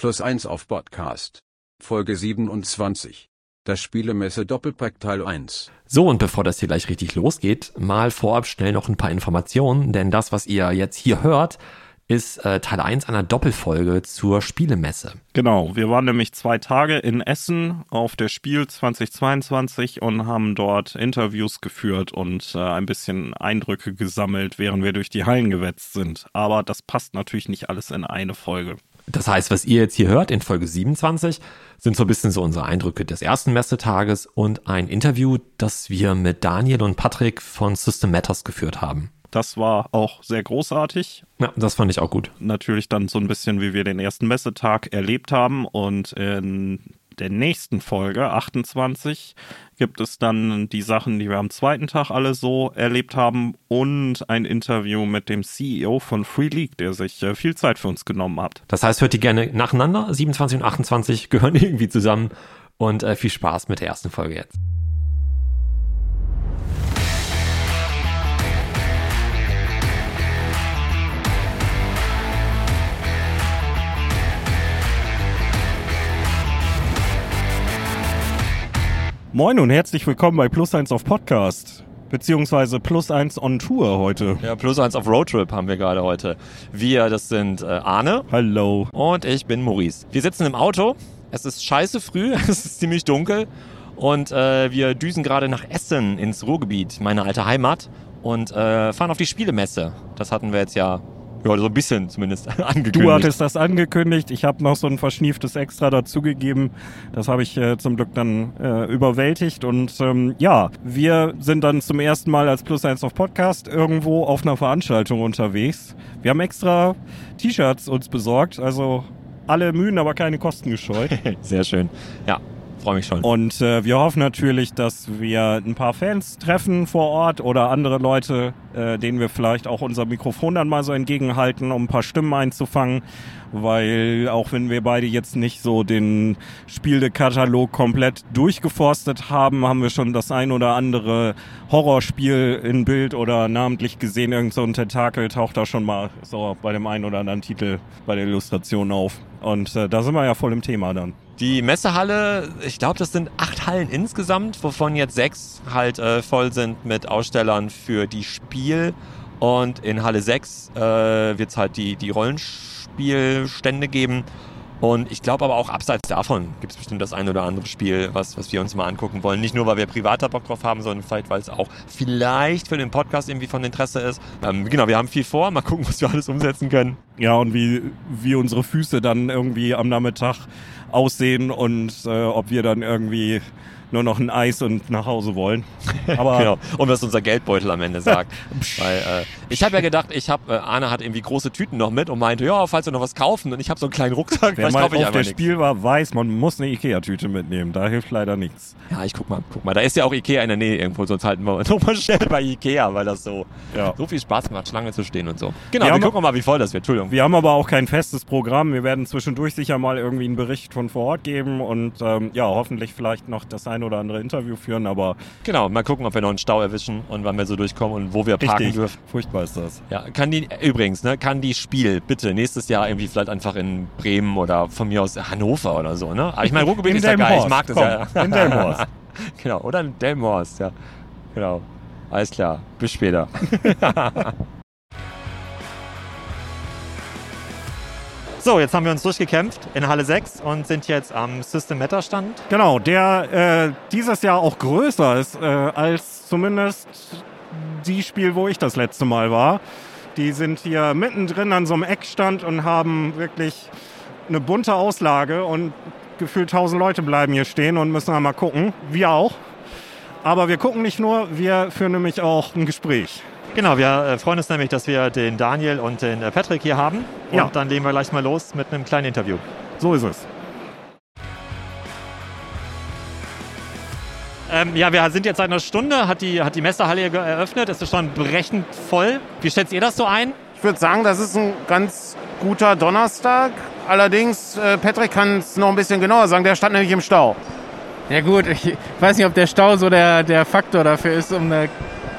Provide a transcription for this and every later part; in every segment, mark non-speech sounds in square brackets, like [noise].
Plus 1 auf Podcast. Folge 27. Das Spielemesse Doppelpack Teil 1. So, und bevor das hier gleich richtig losgeht, mal vorab schnell noch ein paar Informationen, denn das, was ihr jetzt hier hört, ist äh, Teil 1 einer Doppelfolge zur Spielemesse. Genau, wir waren nämlich zwei Tage in Essen auf der Spiel 2022 und haben dort Interviews geführt und äh, ein bisschen Eindrücke gesammelt, während wir durch die Hallen gewetzt sind. Aber das passt natürlich nicht alles in eine Folge. Das heißt, was ihr jetzt hier hört in Folge 27, sind so ein bisschen so unsere Eindrücke des ersten Messetages und ein Interview, das wir mit Daniel und Patrick von System Matters geführt haben. Das war auch sehr großartig. Ja, das fand ich auch gut. Natürlich dann so ein bisschen, wie wir den ersten Messetag erlebt haben. Und in der nächsten Folge, 28, gibt es dann die Sachen, die wir am zweiten Tag alle so erlebt haben und ein Interview mit dem CEO von Free League, der sich äh, viel Zeit für uns genommen hat. Das heißt, hört die gerne nacheinander. 27 und 28 gehören [laughs] irgendwie zusammen. Und äh, viel Spaß mit der ersten Folge jetzt. Moin und herzlich willkommen bei Plus 1 auf Podcast. Beziehungsweise Plus 1 on Tour heute. Ja, Plus 1 auf Roadtrip haben wir gerade heute. Wir, das sind äh, Arne. Hallo. Und ich bin Maurice. Wir sitzen im Auto. Es ist scheiße früh, [laughs] es ist ziemlich dunkel. Und äh, wir düsen gerade nach Essen ins Ruhrgebiet, meine alte Heimat. Und äh, fahren auf die Spielemesse. Das hatten wir jetzt ja ja, so ein bisschen zumindest [laughs] angekündigt. Du hattest das angekündigt. Ich habe noch so ein verschnieftes Extra dazugegeben. Das habe ich äh, zum Glück dann äh, überwältigt. Und ähm, ja, wir sind dann zum ersten Mal als Plus 1 auf Podcast irgendwo auf einer Veranstaltung unterwegs. Wir haben extra T-Shirts uns besorgt. Also alle Mühen, aber keine Kosten gescheut. [laughs] Sehr schön. Ja, freue mich schon. Und äh, wir hoffen natürlich, dass wir ein paar Fans treffen vor Ort oder andere Leute, äh, denen wir vielleicht auch unser Mikrofon dann mal so entgegenhalten, um ein paar Stimmen einzufangen. Weil auch wenn wir beide jetzt nicht so den Spielekatalog komplett durchgeforstet haben, haben wir schon das ein oder andere Horrorspiel in Bild oder namentlich gesehen. Irgend so ein Tentakel taucht da schon mal so bei dem einen oder anderen Titel bei der Illustration auf. Und äh, da sind wir ja voll im Thema dann. Die Messehalle, ich glaube, das sind acht Hallen insgesamt, wovon jetzt sechs halt äh, voll sind mit Ausstellern für die Spiel. Und in Halle 6 äh, wird es halt die, die Rollenspielstände geben. Und ich glaube aber auch abseits davon gibt es bestimmt das ein oder andere Spiel, was, was wir uns mal angucken wollen. Nicht nur, weil wir privater Bock drauf haben, sondern vielleicht, weil es auch vielleicht für den Podcast irgendwie von Interesse ist. Ähm, genau, wir haben viel vor. Mal gucken, was wir alles umsetzen können. Ja, und wie, wie unsere Füße dann irgendwie am Nachmittag aussehen und äh, ob wir dann irgendwie nur noch ein Eis und nach Hause wollen. Aber [laughs] genau. Und was unser Geldbeutel am Ende sagt. [laughs] Weil äh, ich habe ja gedacht, ich habe, äh, Anna hat irgendwie große Tüten noch mit und meinte, ja, falls wir noch was kaufen. Und ich habe so einen kleinen Rucksack. Wer mal auf der nix. Spiel war, weiß, man muss eine Ikea-Tüte mitnehmen. Da hilft leider nichts. Ja, ich guck mal, guck mal. Da ist ja auch Ikea in der Nähe irgendwo, sonst halten wir [laughs] nochmal schnell bei Ikea, weil das so, ja. so viel Spaß macht, Schlange zu stehen und so. Genau, wir, wir gucken mal, wie voll das wird. Entschuldigung. Wir haben aber auch kein festes Programm. Wir werden zwischendurch sicher mal irgendwie einen Bericht von vor Ort geben und ähm, ja, hoffentlich vielleicht noch das ein oder andere Interview führen, aber. Genau, mal gucken, ob wir noch einen Stau erwischen und wann wir so durchkommen und wo wir parken Richtig. dürfen. Furchtbar ist das. Ja, kann die, übrigens, ne, kann die Spiel bitte nächstes Jahr irgendwie vielleicht einfach in Bremen oder von mir aus Hannover oder so, ne? Aber ich meine, Ruhrgebiet ist ja geil, ich mag das Komm, ja. In Delmhorst. [laughs] genau, oder in Delmhorst, ja. Genau. Alles klar. Bis später. [laughs] So, jetzt haben wir uns durchgekämpft in Halle 6 und sind jetzt am System Meta Stand. Genau, der äh, dieses Jahr auch größer ist äh, als zumindest die Spiel, wo ich das letzte Mal war. Die sind hier mittendrin an so einem Eckstand und haben wirklich eine bunte Auslage und gefühlt 1000 Leute bleiben hier stehen und müssen mal gucken. Wir auch. Aber wir gucken nicht nur, wir führen nämlich auch ein Gespräch. Genau, wir äh, freuen uns nämlich, dass wir den Daniel und den äh, Patrick hier haben. Und Ja. dann legen wir gleich mal los mit einem kleinen Interview. So ist es. Ähm, ja, wir sind jetzt seit einer Stunde, hat die, hat die ge- eröffnet. Es ist schon brechend voll. Wie schätzt ihr das so ein? Ich würde sagen, das ist ein ganz guter Donnerstag. Allerdings, äh, Patrick kann es noch ein bisschen genauer sagen. Der stand nämlich im Stau. Ja gut, ich weiß nicht, ob der Stau so der, der Faktor dafür ist, um eine,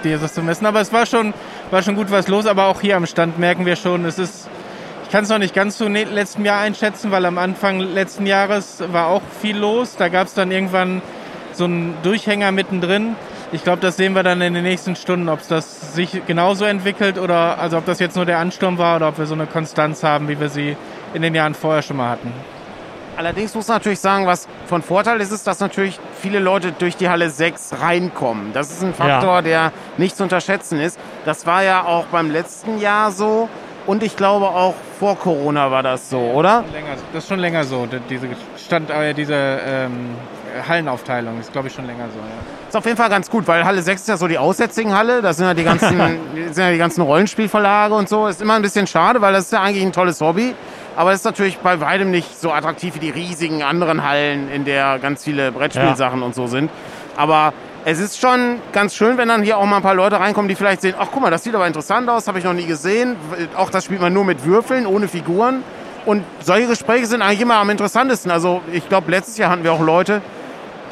dieses zu messen. Aber es war schon, war schon gut was los. Aber auch hier am Stand merken wir schon, es ist, ich kann es noch nicht ganz zu ne letztem Jahr einschätzen, weil am Anfang letzten Jahres war auch viel los. Da gab es dann irgendwann so einen Durchhänger mittendrin. Ich glaube, das sehen wir dann in den nächsten Stunden, ob das sich genauso entwickelt oder also ob das jetzt nur der Ansturm war oder ob wir so eine Konstanz haben, wie wir sie in den Jahren vorher schon mal hatten. Allerdings muss man natürlich sagen, was von Vorteil ist, ist, dass natürlich viele Leute durch die Halle 6 reinkommen. Das ist ein Faktor, ja. der nicht zu unterschätzen ist. Das war ja auch beim letzten Jahr so und ich glaube auch vor Corona war das so, oder? Das ist schon länger so, diese, Stand, äh, diese ähm, Hallenaufteilung ist, glaube ich, schon länger so. Ja. Ist auf jeden Fall ganz gut, weil Halle 6 ist ja so die aussätzigen Halle. Da sind ja die ganzen, [laughs] sind ja die ganzen Rollenspielverlage und so. Ist immer ein bisschen schade, weil das ist ja eigentlich ein tolles Hobby. Aber es ist natürlich bei weitem nicht so attraktiv wie die riesigen anderen Hallen, in der ganz viele Brettspielsachen ja. und so sind. Aber es ist schon ganz schön, wenn dann hier auch mal ein paar Leute reinkommen, die vielleicht sehen, ach guck mal, das sieht aber interessant aus, habe ich noch nie gesehen. Auch das spielt man nur mit Würfeln, ohne Figuren. Und solche Gespräche sind eigentlich immer am interessantesten. Also ich glaube, letztes Jahr hatten wir auch Leute,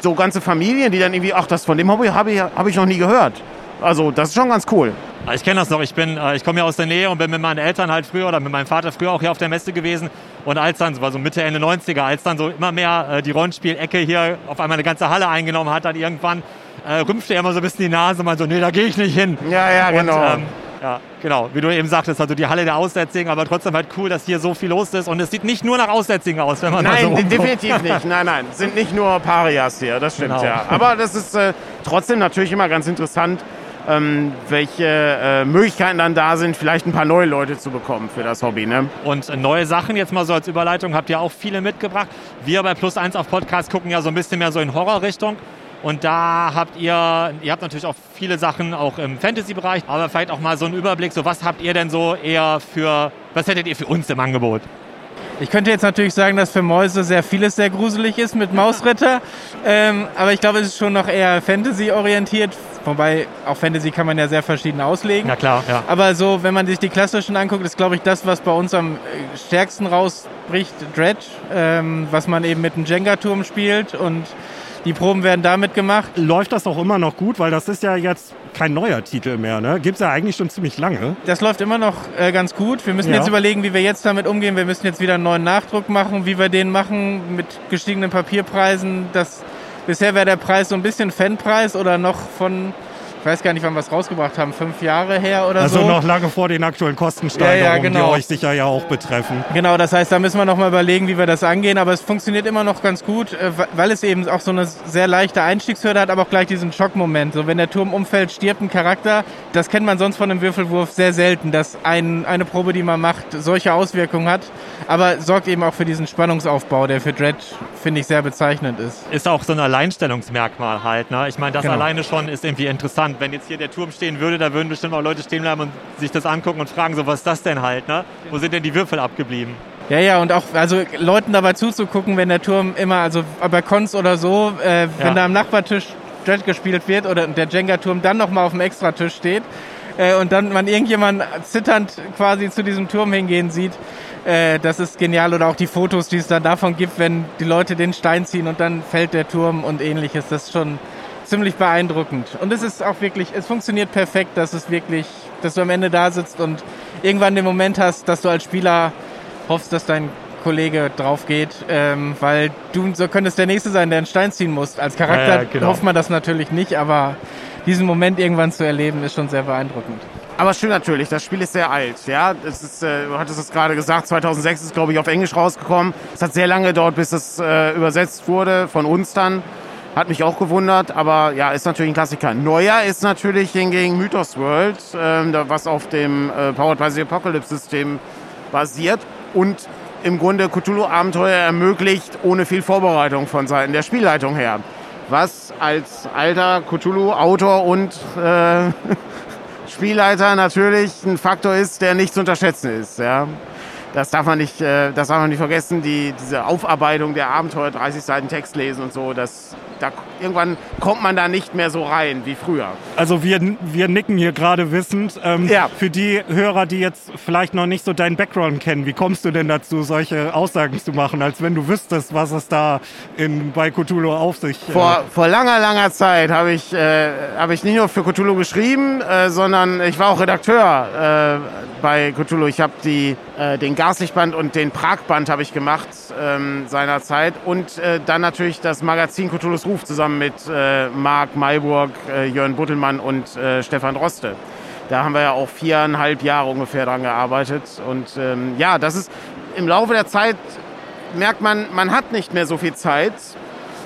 so ganze Familien, die dann irgendwie, ach, das von dem Hobby habe ich, hab ich noch nie gehört. Also das ist schon ganz cool. Ich kenne das noch. Ich bin, äh, ich komme ja aus der Nähe und bin mit meinen Eltern halt früher oder mit meinem Vater früher auch hier auf der Messe gewesen. Und als dann, so war so Mitte, Ende 90er, als dann so immer mehr äh, die Rollenspielecke hier auf einmal eine ganze Halle eingenommen hat, dann irgendwann äh, rümpfte er immer so ein bisschen die Nase und meinte so, nee, da gehe ich nicht hin. Ja, ja, genau. Und, ähm, ja, genau. Wie du eben sagtest, also die Halle der Aussätzigen, aber trotzdem halt cool, dass hier so viel los ist. Und es sieht nicht nur nach Aussätzigen aus, wenn man Nein, so rumguckt. definitiv nicht. Nein, nein. Sind nicht nur Parias hier, das stimmt, genau. ja. Aber das ist äh, trotzdem natürlich immer ganz interessant, ähm, welche äh, Möglichkeiten dann da sind, vielleicht ein paar neue Leute zu bekommen für das Hobby. Ne? Und neue Sachen, jetzt mal so als Überleitung, habt ihr auch viele mitgebracht. Wir bei Plus 1 auf Podcast gucken ja so ein bisschen mehr so in Horrorrichtung. Und da habt ihr, ihr habt natürlich auch viele Sachen auch im Fantasy-Bereich, aber vielleicht auch mal so einen Überblick, so was habt ihr denn so eher für, was hättet ihr für uns im Angebot? Ich könnte jetzt natürlich sagen, dass für Mäuse sehr vieles sehr gruselig ist mit Mausritter, [laughs] ähm, aber ich glaube, es ist schon noch eher Fantasy-orientiert, wobei auch Fantasy kann man ja sehr verschieden auslegen. Na klar, ja. Aber so, wenn man sich die klassischen anguckt, ist glaube ich das, was bei uns am stärksten rausbricht, Dredge, ähm, was man eben mit einem Jenga-Turm spielt und die Proben werden damit gemacht. Läuft das auch immer noch gut, weil das ist ja jetzt kein neuer Titel mehr, ne? Gibt es ja eigentlich schon ziemlich lange. Das läuft immer noch äh, ganz gut. Wir müssen ja. jetzt überlegen, wie wir jetzt damit umgehen. Wir müssen jetzt wieder einen neuen Nachdruck machen, wie wir den machen mit gestiegenen Papierpreisen. Das, bisher wäre der Preis so ein bisschen Fanpreis oder noch von ich weiß gar nicht, wann wir es rausgebracht haben, fünf Jahre her oder also so. Also noch lange vor den aktuellen Kostensteigerungen, ja, ja, genau. die euch sicher ja auch betreffen. Genau, das heißt, da müssen wir noch mal überlegen, wie wir das angehen, aber es funktioniert immer noch ganz gut, äh, weil es eben auch so eine sehr leichte Einstiegshürde hat, aber auch gleich diesen Schockmoment. So, wenn der Turm umfällt, stirbt ein Charakter. Das kennt man sonst von einem Würfelwurf sehr selten, dass ein, eine Probe, die man macht, solche Auswirkungen hat, aber sorgt eben auch für diesen Spannungsaufbau, der für Dredge, finde ich, sehr bezeichnend ist. Ist auch so ein Alleinstellungsmerkmal halt, ne? Ich meine, das genau. alleine schon ist irgendwie interessant interessant. Wenn jetzt hier der Turm stehen würde, da würden bestimmt auch Leute stehen bleiben und sich das angucken und fragen, so was ist das denn halt, ne? Wo sind denn die Würfel abgeblieben? Ja, ja, und auch also Leuten dabei zuzugucken, wenn der Turm immer, also bei Cons oder so, äh, wenn ja. da am Nachbartisch Jet gespielt wird oder der Jenga-Turm dann nochmal auf dem Extratisch steht äh, und dann man irgendjemand zitternd quasi zu diesem Turm hingehen sieht, äh, das ist genial. Oder auch die Fotos, die es dann davon gibt, wenn die Leute den Stein ziehen und dann fällt der Turm und ähnliches. Das ist schon ziemlich beeindruckend. Und es ist auch wirklich, es funktioniert perfekt, dass es wirklich, dass du am Ende da sitzt und irgendwann den Moment hast, dass du als Spieler hoffst, dass dein Kollege drauf geht, ähm, weil du so könntest der Nächste sein, der einen Stein ziehen muss. Als Charakter ja, ja, genau. hofft man das natürlich nicht, aber diesen Moment irgendwann zu erleben, ist schon sehr beeindruckend. Aber schön natürlich, das Spiel ist sehr alt. Ja, es ist, äh, du hattest es gerade gesagt, 2006 ist glaube ich auf Englisch rausgekommen. Es hat sehr lange gedauert, bis es äh, übersetzt wurde von uns dann. Hat mich auch gewundert, aber ja, ist natürlich ein Klassiker. Neuer ist natürlich hingegen Mythos World, ähm, was auf dem äh, Powered by the Apocalypse System basiert und im Grunde Cthulhu-Abenteuer ermöglicht, ohne viel Vorbereitung von Seiten der Spielleitung her. Was als alter Cthulhu-Autor und äh, [laughs] Spielleiter natürlich ein Faktor ist, der nicht zu unterschätzen ist. Ja. Das darf man nicht, äh, das darf man nicht vergessen. Die, diese Aufarbeitung der Abenteuer, 30 Seiten Text lesen und so, das Da, irgendwann kommt man da nicht mehr so rein wie früher. Also wir, wir nicken hier gerade wissend. Ähm, ja. Für die Hörer, die jetzt vielleicht noch nicht so deinen Background kennen, wie kommst du denn dazu, solche Aussagen zu machen, als wenn du wüsstest, was es da in, bei Cthulhu auf sich... Äh vor, vor langer, langer Zeit habe ich, äh, hab ich nicht nur für Cthulhu geschrieben, äh, sondern ich war auch Redakteur äh, bei Cthulhu. Ich habe äh, den Gaslichtband und den Pragband habe ich gemacht ähm, seinerzeit und äh, dann natürlich das Magazin Cthulhu's Ruf zusammen mit äh, Marc Mayburg, äh, Jörn Buttelmann und äh, Stefan Droste. Da haben wir ja auch viereinhalb Jahre ungefähr dran gearbeitet. Und ähm, ja, das ist im Laufe der Zeit merkt man, man hat nicht mehr so viel Zeit.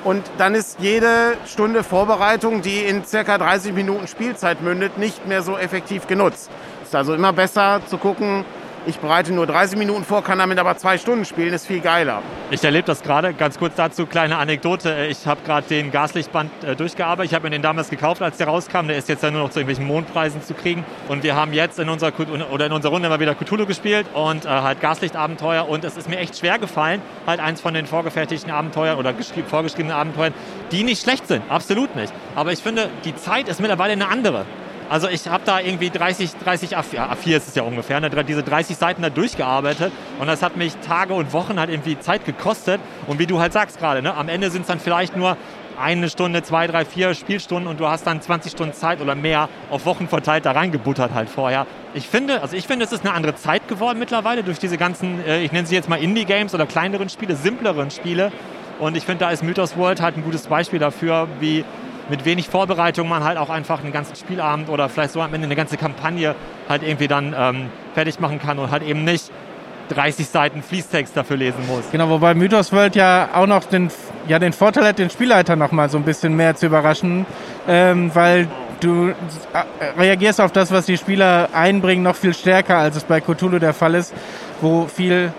Und dann ist jede Stunde Vorbereitung, die in circa 30 Minuten Spielzeit mündet, nicht mehr so effektiv genutzt. Es ist also immer besser zu gucken, ich bereite nur 30 Minuten vor, kann damit aber zwei Stunden spielen, ist viel geiler. Ich erlebe das gerade. Ganz kurz dazu, kleine Anekdote. Ich habe gerade den Gaslichtband äh, durchgearbeitet. Ich habe mir den damals gekauft, als der rauskam. Der ist jetzt ja nur noch zu irgendwelchen Mondpreisen zu kriegen. Und wir haben jetzt in unserer, oder in unserer Runde immer wieder Cthulhu gespielt und äh, halt Gaslichtabenteuer. Und es ist mir echt schwer gefallen, halt eins von den vorgefertigten Abenteuern oder vorgeschriebenen Abenteuern, die nicht schlecht sind. Absolut nicht. Aber ich finde, die Zeit ist mittlerweile eine andere. Also ich habe da irgendwie 30, 30 A4, A4 ist es ja ungefähr, ne, diese 30 Seiten da durchgearbeitet und das hat mich Tage und Wochen halt irgendwie Zeit gekostet und wie du halt sagst gerade, ne, am Ende sind es dann vielleicht nur eine Stunde, zwei, drei, vier Spielstunden und du hast dann 20 Stunden Zeit oder mehr auf Wochen verteilt da reingebuttert halt vorher. Ich finde, also ich finde, es ist eine andere Zeit geworden mittlerweile durch diese ganzen, äh, ich nenne sie jetzt mal Indie-Games oder kleineren Spiele, simpleren Spiele. Und ich finde, da ist Mythos World halt ein gutes Beispiel dafür, wie mit wenig Vorbereitung man halt auch einfach einen ganzen Spielabend oder vielleicht so am Ende eine ganze Kampagne halt irgendwie dann ähm, fertig machen kann und halt eben nicht 30 Seiten Fließtext dafür lesen muss. Genau, wobei Mythos World ja auch noch den, ja, den Vorteil hat, den Spielleiter noch mal so ein bisschen mehr zu überraschen, ähm, weil du äh, reagierst auf das, was die Spieler einbringen, noch viel stärker, als es bei Cthulhu der Fall ist, wo viel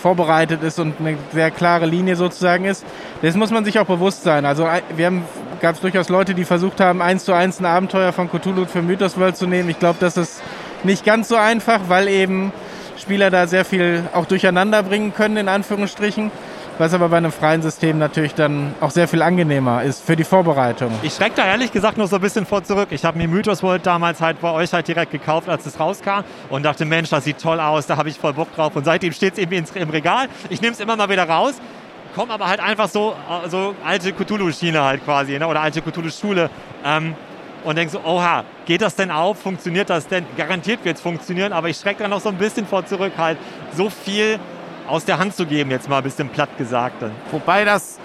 vorbereitet ist und eine sehr klare Linie sozusagen ist. Das muss man sich auch bewusst sein. Also wir haben gab es durchaus Leute, die versucht haben, eins zu eins ein Abenteuer von Cthulhu für Mythos World zu nehmen. Ich glaube, das ist nicht ganz so einfach, weil eben Spieler da sehr viel auch durcheinander bringen können, in Anführungsstrichen. Was aber bei einem freien System natürlich dann auch sehr viel angenehmer ist für die Vorbereitung. Ich schrecke da ehrlich gesagt noch so ein bisschen vor zurück. Ich habe mir Mythos World damals halt bei euch halt direkt gekauft, als es rauskam und dachte, Mensch, das sieht toll aus, da habe ich voll Bock drauf. Und seitdem steht es irgendwie im Regal. Ich nehme es immer mal wieder raus kommen aber halt einfach so, so alte Cthulhu-Schiene halt quasi, ne? oder alte Cthulhu-Schule. Ähm, und denke so, oha, geht das denn auf? Funktioniert das denn? Garantiert wird es funktionieren, aber ich schrecke da noch so ein bisschen vor zurück, halt so viel aus der Hand zu geben, jetzt mal ein bisschen platt gesagt. Dann. Wobei das,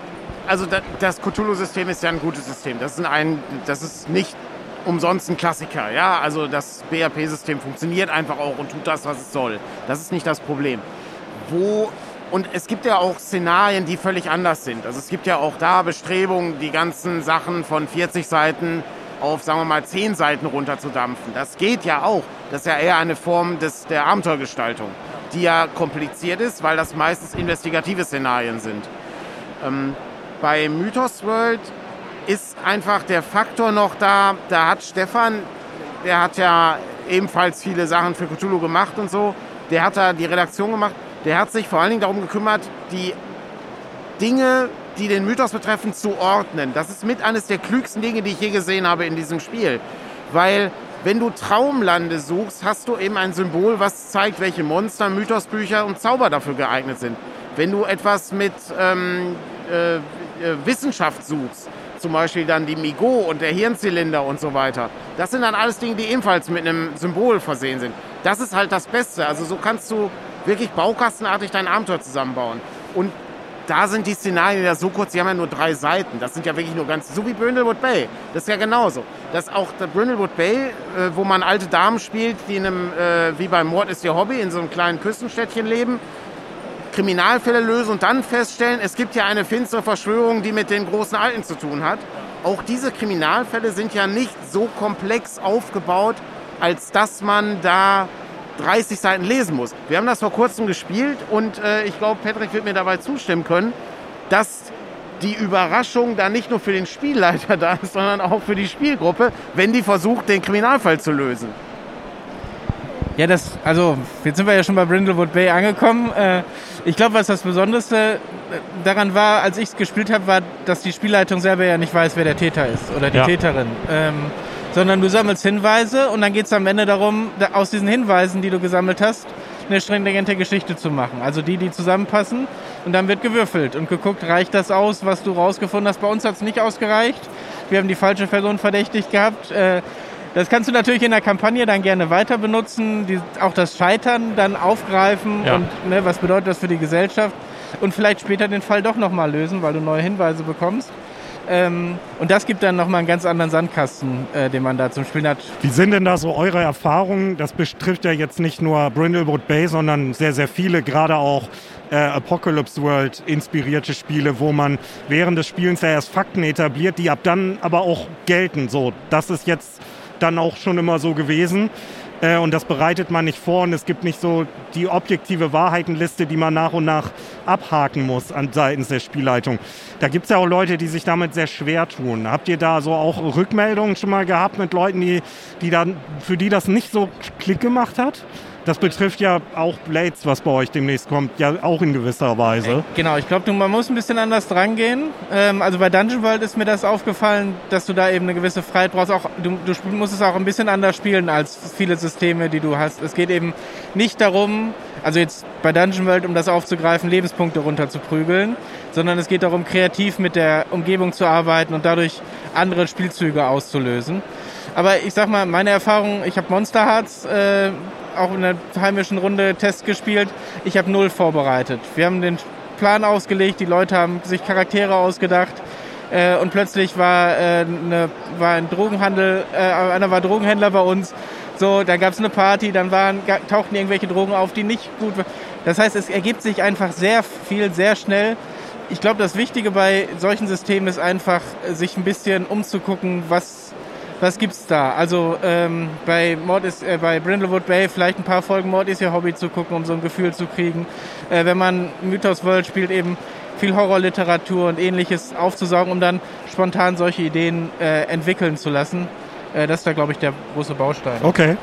also das Cthulhu-System ist ja ein gutes System. Das ist, ein, das ist nicht umsonst ein Klassiker. Ja, also das BRP-System funktioniert einfach auch und tut das, was es soll. Das ist nicht das Problem. Wo und es gibt ja auch Szenarien, die völlig anders sind. Also es gibt ja auch da Bestrebungen, die ganzen Sachen von 40 Seiten auf, sagen wir mal, 10 Seiten runterzudampfen. Das geht ja auch. Das ist ja eher eine Form des, der Abenteuergestaltung, die ja kompliziert ist, weil das meistens investigative Szenarien sind. Ähm, bei Mythos World ist einfach der Faktor noch da, da hat Stefan, der hat ja ebenfalls viele Sachen für Cthulhu gemacht und so, der hat da die Redaktion gemacht der hat sich vor allen Dingen darum gekümmert, die Dinge, die den Mythos betreffen, zu ordnen. Das ist mit eines der klügsten Dinge, die ich je gesehen habe in diesem Spiel. Weil wenn du Traumlande suchst, hast du eben ein Symbol, was zeigt, welche Monster, Mythosbücher und Zauber dafür geeignet sind. Wenn du etwas mit ähm, äh, äh Wissenschaft suchst, zum Beispiel dann die Migo und der Hirnzylinder und so weiter, das sind dann alles Dinge, die ebenfalls mit einem Symbol versehen sind. Das ist halt das Beste. Also so kannst du wirklich baukastenartig dein Abenteuer zusammenbauen. Und da sind die Szenarien ja so kurz, die haben ja nur drei Seiten. Das sind ja wirklich nur ganz, so wie Brindlewood Bay. Das ist ja genauso. Das auch der Brindlewood Bay, äh, wo man alte Damen spielt, die in einem, äh, wie beim Mord ist ihr Hobby, in so einem kleinen Küstenstädtchen leben, Kriminalfälle lösen und dann feststellen, es gibt ja eine finstere Verschwörung, die mit den großen Alten zu tun hat. Auch diese Kriminalfälle sind ja nicht so komplex aufgebaut, als dass man da 30 Seiten lesen muss. Wir haben das vor kurzem gespielt und äh, ich glaube, Patrick wird mir dabei zustimmen können, dass die Überraschung da nicht nur für den Spielleiter [laughs] da ist, sondern auch für die Spielgruppe, wenn die versucht, den Kriminalfall zu lösen. Ja, das, also jetzt sind wir ja schon bei Brindlewood Bay angekommen. Äh, ich glaube, was das Besonderste äh, daran war, als ich es gespielt habe, war, dass die Spielleitung selber ja nicht weiß, wer der Täter ist oder die Ja. Täterin. Ähm, sondern du sammelst Hinweise und dann geht es am Ende darum, da, aus diesen Hinweisen, die du gesammelt hast, eine stringente Geschichte zu machen. Also die, die zusammenpassen und dann wird gewürfelt und geguckt, reicht das aus, was du rausgefunden hast. Bei uns hat es nicht ausgereicht. Wir haben die falsche Person verdächtigt gehabt. Äh, das kannst du natürlich in der Kampagne dann gerne weiter benutzen, die, auch das Scheitern dann aufgreifen Ja. und ne, was bedeutet das für die Gesellschaft und vielleicht später den Fall doch nochmal lösen, weil du neue Hinweise bekommst. Ähm, und das gibt dann nochmal einen ganz anderen Sandkasten, äh, den man da zum Spielen hat. Wie sind denn da so eure Erfahrungen? Das betrifft ja jetzt nicht nur Brindlewood Bay, sondern sehr, sehr viele, gerade auch äh, Apocalypse World inspirierte Spiele, wo man während des Spielens ja erst Fakten etabliert, die ab dann aber auch gelten. So, das ist jetzt dann auch schon immer so gewesen. Äh, und das bereitet man nicht vor und es gibt nicht so die objektive Wahrheitenliste, die man nach und nach abhaken muss an seitens der Spielleitung. Da gibt es ja auch Leute, die sich damit sehr schwer tun. Habt ihr da so auch Rückmeldungen schon mal gehabt mit Leuten, die, die dann, für die das nicht so Klick gemacht hat? Das betrifft ja auch Blades, was bei euch demnächst kommt, ja auch in gewisser Weise. Genau, ich glaube, man muss ein bisschen anders drangehen. Ähm, also bei Dungeon World ist mir das aufgefallen, dass du da eben eine gewisse Freiheit brauchst. Auch, du, du musst es auch ein bisschen anders spielen als viele Systeme, die du hast. Es geht eben nicht darum, also jetzt bei Dungeon World, um das aufzugreifen, Lebenspunkte runter zu prügeln, sondern es geht darum, kreativ mit der Umgebung zu arbeiten und dadurch andere Spielzüge auszulösen. Aber ich sag mal, meine Erfahrung, ich habe Monster Hearts äh, auch in der heimischen Runde Test gespielt. Ich habe null vorbereitet. Wir haben den Plan ausgelegt, die Leute haben sich Charaktere ausgedacht äh, und plötzlich war, äh, ne, war ein Drogenhandel, äh, einer war Drogenhändler bei uns. So, dann gab es eine Party, dann waren, tauchten irgendwelche Drogen auf, die nicht gut waren. Das heißt, es ergibt sich einfach sehr viel, sehr schnell. Ich glaube, das Wichtige bei solchen Systemen ist einfach, sich ein bisschen umzugucken, was was gibt's da? Also ähm, bei Mord ist äh, bei Brindlewood Bay vielleicht ein paar Folgen Mord ist ihr Hobby zu gucken, um so ein Gefühl zu kriegen. Äh, wenn man Mythos World spielt, eben viel Horrorliteratur und ähnliches aufzusaugen, um dann spontan solche Ideen äh, entwickeln zu lassen. Äh, das ist da, glaube ich, der große Baustein. Okay.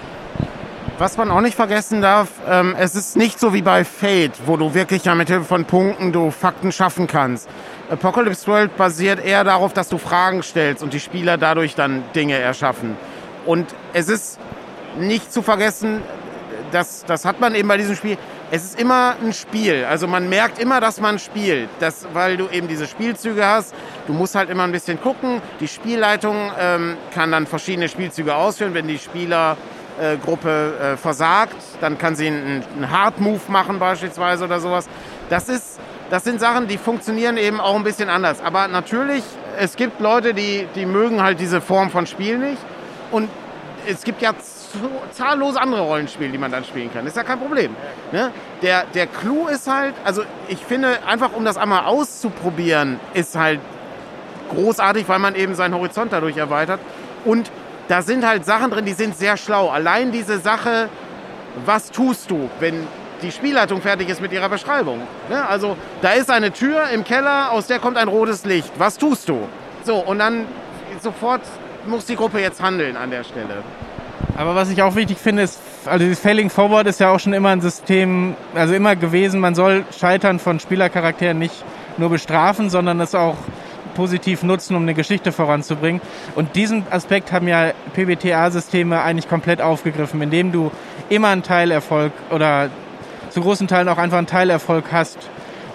Was man auch nicht vergessen darf, ähm, es ist nicht so wie bei Fate, wo du wirklich ja mit Hilfe von Punkten du Fakten schaffen kannst. Apocalypse World basiert eher darauf, dass du Fragen stellst und die Spieler dadurch dann Dinge erschaffen. Und es ist nicht zu vergessen, das, das hat man eben bei diesem Spiel, es ist immer ein Spiel. Also man merkt immer, dass man spielt, das, weil du eben diese Spielzüge hast. Du musst halt immer ein bisschen gucken. Die Spielleitung ähm, kann dann verschiedene Spielzüge ausführen, wenn die Spieler äh, äh, versagt, dann kann sie einen, einen Hard Move machen beispielsweise oder sowas. Das ist, das sind Sachen, die funktionieren eben auch ein bisschen anders. Aber natürlich, es gibt Leute, die, die mögen halt diese Form von Spiel nicht. Und es gibt ja zahllose andere Rollenspiele, die man dann spielen kann. ist ja kein Problem. Ne? Der, der Clou ist halt, also ich finde, einfach um das einmal auszuprobieren, ist halt großartig, weil man eben seinen Horizont dadurch erweitert. Und da sind halt Sachen drin, die sind sehr schlau. Allein diese Sache, was tust du, wenn die Spielleitung fertig ist mit ihrer Beschreibung? Ne? Also da ist eine Tür im Keller, aus der kommt ein rotes Licht. Was tust du? So, und dann sofort muss die Gruppe jetzt handeln an der Stelle. Aber was ich auch wichtig finde, ist, also dieses Failing Forward ist ja auch schon immer ein System, also immer gewesen, man soll Scheitern von Spielercharakteren nicht nur bestrafen, sondern es auch positiv nutzen, um eine Geschichte voranzubringen. Und diesen Aspekt haben ja PBTA-Systeme eigentlich komplett aufgegriffen, indem du immer einen Teilerfolg oder zu großen Teilen auch einfach einen Teilerfolg hast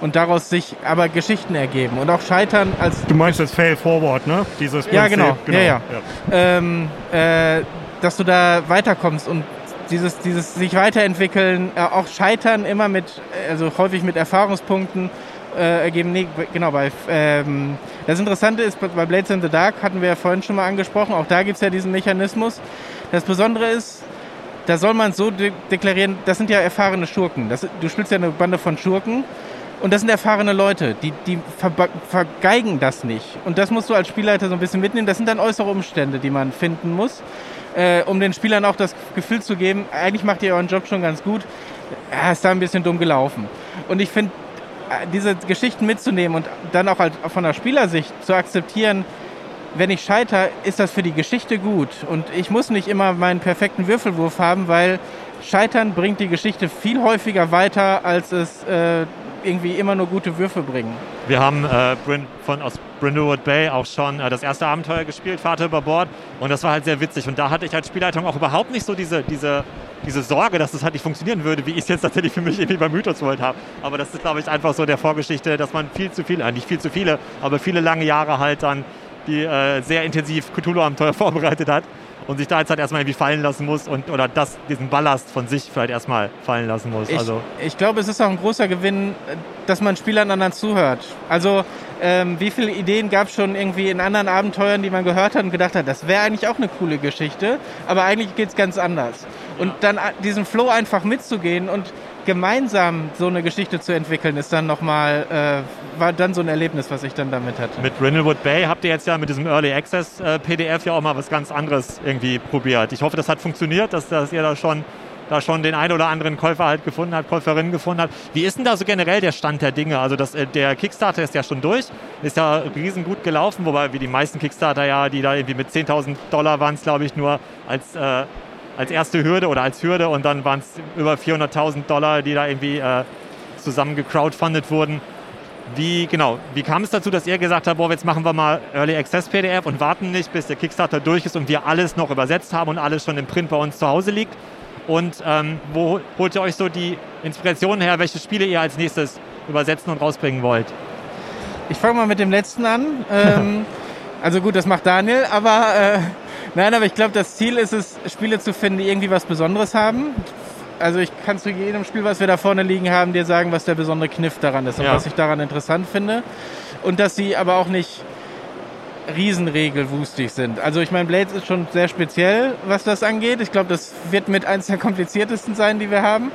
und daraus sich aber Geschichten ergeben. Und auch Scheitern als Du meinst das Fail Forward, ne? Dieses Ja, Prinzip. genau. Ja, ja. ähm, äh, dass du da weiterkommst und dieses, dieses sich weiterentwickeln, äh, auch scheitern immer mit, also häufig mit Erfahrungspunkten äh, ergeben. Nee, genau, bei, ähm, das Interessante ist, bei Blades in the Dark hatten wir ja vorhin schon mal angesprochen, auch da gibt es ja diesen Mechanismus. Das Besondere ist, da soll man so de deklarieren, das sind ja erfahrene Schurken. Das, du spielst ja eine Bande von Schurken und das sind erfahrene Leute, die, die vergeigen das nicht. Und das musst du als Spielleiter so ein bisschen mitnehmen. Das sind dann äußere Umstände, die man finden muss, äh, um den Spielern auch das Gefühl zu geben, eigentlich macht ihr euren Job schon ganz gut. Ja, ist da ein bisschen dumm gelaufen. Und ich finde, äh, diese Geschichten mitzunehmen und dann auch als, von der Spielersicht zu akzeptieren, wenn ich scheitere, ist das für die Geschichte gut. Und ich muss nicht immer meinen perfekten Würfelwurf haben, weil Scheitern bringt die Geschichte viel häufiger weiter, als es äh, irgendwie immer nur gute Würfe bringen. Wir haben äh, von, aus Brindlewood Bay auch schon äh, das erste Abenteuer gespielt, Vater über Bord. Und das war halt sehr witzig. Und da hatte ich als Spielleitung auch überhaupt nicht so diese, diese, diese Sorge, dass das halt nicht funktionieren würde, wie ich es jetzt tatsächlich für mich irgendwie bei Mythos World habe. Aber das ist, glaube ich, einfach so der Vorgeschichte, dass man viel zu viele, äh, nicht viel zu viele, aber viele lange Jahre halt dann die äh, sehr intensiv Cthulhu-Abenteuer [laughs] vorbereitet hat und sich da jetzt halt erstmal irgendwie fallen lassen muss und oder das, diesen Ballast von sich vielleicht erstmal fallen lassen muss. Ich, also. ich glaube, es ist auch ein großer Gewinn, dass man Spielern anderen zuhört. Also ähm, wie viele Ideen gab es schon irgendwie in anderen Abenteuern, die man gehört hat und gedacht hat, das wäre eigentlich auch eine coole Geschichte, aber eigentlich geht es ganz anders. Und dann diesen Flow einfach mitzugehen und gemeinsam so eine Geschichte zu entwickeln, ist dann nochmal, äh, war dann so ein Erlebnis, was ich dann damit hatte. Mit Brindlewood Bay habt ihr jetzt ja mit diesem Early Access äh, PDF ja auch mal was ganz anderes irgendwie probiert. Ich hoffe, das hat funktioniert, dass, dass ihr da schon da schon den ein oder anderen Käufer halt gefunden hat, Käuferinnen gefunden hat. Wie ist denn da so generell der Stand der Dinge? Also das, äh, der Kickstarter ist ja schon durch, ist ja riesen gut gelaufen, wobei wie die meisten Kickstarter ja, die da irgendwie mit 10.000 Dollar waren es, glaube ich, nur als äh, als erste Hürde oder als Hürde und dann waren es über 400.000 Dollar, die da irgendwie äh, zusammen gecrowdfundet wurden. Wie genau, wie kam es dazu, dass ihr gesagt habt, boah, jetzt machen wir mal Early Access PDF und warten nicht, bis der Kickstarter durch ist und wir alles noch übersetzt haben und alles schon im Print bei uns zu Hause liegt? Und ähm, wo holt ihr euch so die Inspiration her, welche Spiele ihr als nächstes übersetzen und rausbringen wollt? Ich fange mal mit dem letzten an. Ähm, [laughs] also gut, das macht Daniel, aber äh, Nein, aber ich glaube, das Ziel ist es, Spiele zu finden, die irgendwie was Besonderes haben. Also ich kann zu jedem Spiel, was wir da vorne liegen haben, dir sagen, was der besondere Kniff daran ist und ja. was ich daran interessant finde. Und dass sie aber auch nicht riesenregelwustig sind. Also ich meine, Blades ist schon sehr speziell, was das angeht. Ich glaube, das wird mit eins der kompliziertesten sein, die wir haben.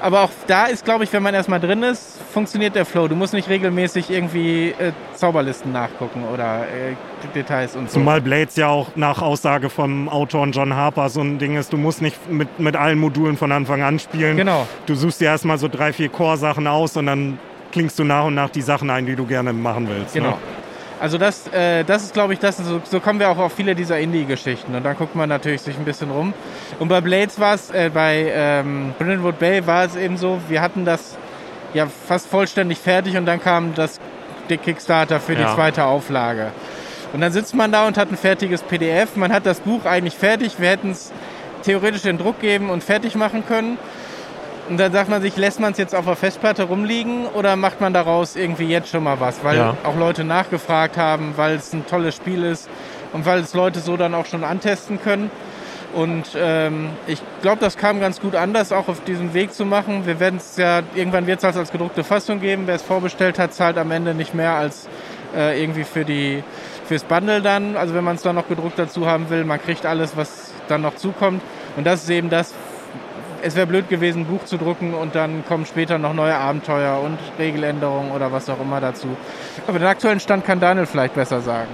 Aber auch da ist, glaube ich, wenn man erstmal drin ist, funktioniert der Flow. Du musst nicht regelmäßig irgendwie äh, Zauberlisten nachgucken oder äh, Details und so. Zumal Blades ja auch nach Aussage vom Autor John Harper so ein Ding ist, du musst nicht mit, mit allen Modulen von Anfang an spielen. Genau. Du suchst dir erstmal so drei, vier Core-Sachen aus und dann klingst du nach und nach die Sachen ein, die du gerne machen willst. Genau. Ne? Also das, äh, das ist, glaube ich, das, so, so, kommen wir auch auf viele dieser Indie-Geschichten. Und dann guckt man natürlich sich ein bisschen rum. Und bei Blades war es, äh, bei ähm, Brindlewood Bay war es eben so, wir hatten das ja fast vollständig fertig und dann kam das der Kickstarter für ja. die zweite Auflage. Und dann sitzt man da und hat ein fertiges PDF. Man hat das Buch eigentlich fertig. Wir hätten es theoretisch in Druck geben und fertig machen können. Und dann sagt man sich, lässt man es jetzt auf der Festplatte rumliegen oder macht man daraus irgendwie jetzt schon mal was? Weil ja. auch Leute nachgefragt haben, weil es ein tolles Spiel ist und weil es Leute so dann auch schon antesten können. Und ähm, ich glaube, das kam ganz gut an, das auch auf diesem Weg zu machen. Wir werden es ja, irgendwann wird es als gedruckte Fassung geben. Wer es vorbestellt hat, zahlt am Ende nicht mehr als äh, irgendwie für die fürs Bundle dann. Also wenn man es dann noch gedruckt dazu haben will, man kriegt alles, was dann noch zukommt. Und das ist eben das, es wäre blöd gewesen, ein Buch zu drucken und dann kommen später noch neue Abenteuer und Regeländerungen oder was auch immer dazu. Aber den aktuellen Stand kann Daniel vielleicht besser sagen.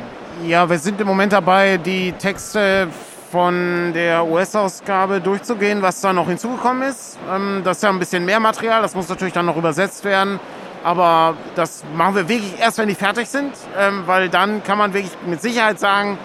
Ja, wir sind im Moment dabei, die Texte von der US-Ausgabe durchzugehen, was da noch hinzugekommen ist. Ähm, das ist ja ein bisschen mehr Material, das muss natürlich dann noch übersetzt werden. Aber das machen wir wirklich erst, wenn die fertig sind, ähm, weil dann kann man wirklich mit Sicherheit sagen,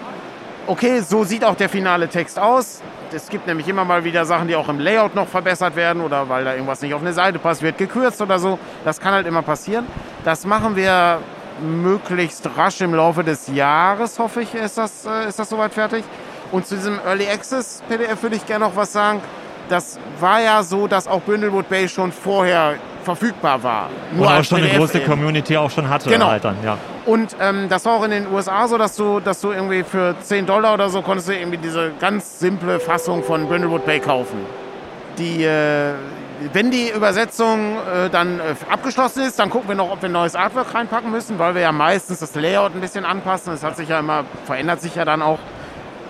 okay, so sieht auch der finale Text aus es gibt nämlich immer mal wieder Sachen, die auch im Layout noch verbessert werden oder weil da irgendwas nicht auf eine Seite passt, wird gekürzt oder so. Das kann halt immer passieren. Das machen wir möglichst rasch im Laufe des Jahres, hoffe ich, ist das, äh, ist das soweit fertig. Und zu diesem Early Access PDF würde ich gerne noch was sagen. Das war ja so, dass auch Bündelwood Bay schon vorher verfügbar war. Nur und auch schon PDF eine große Community auch schon hatte. Genau. Halt dann, ja. Und ähm, das war auch in den USA so, dass du, dass du irgendwie für 10 Dollar oder so konntest du irgendwie diese ganz simple Fassung von Brindlewood Bay kaufen. Die, äh, wenn die Übersetzung äh, dann äh, abgeschlossen ist, dann gucken wir noch, ob wir ein neues Artwork reinpacken müssen, weil wir ja meistens das Layout ein bisschen anpassen. Das hat sich ja immer, verändert sich ja dann auch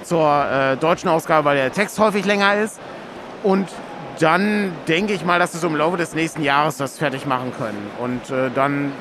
zur äh, deutschen Ausgabe, weil der Text häufig länger ist. Und dann denke ich mal, dass wir so im Laufe des nächsten Jahres das fertig machen können. Und äh, dann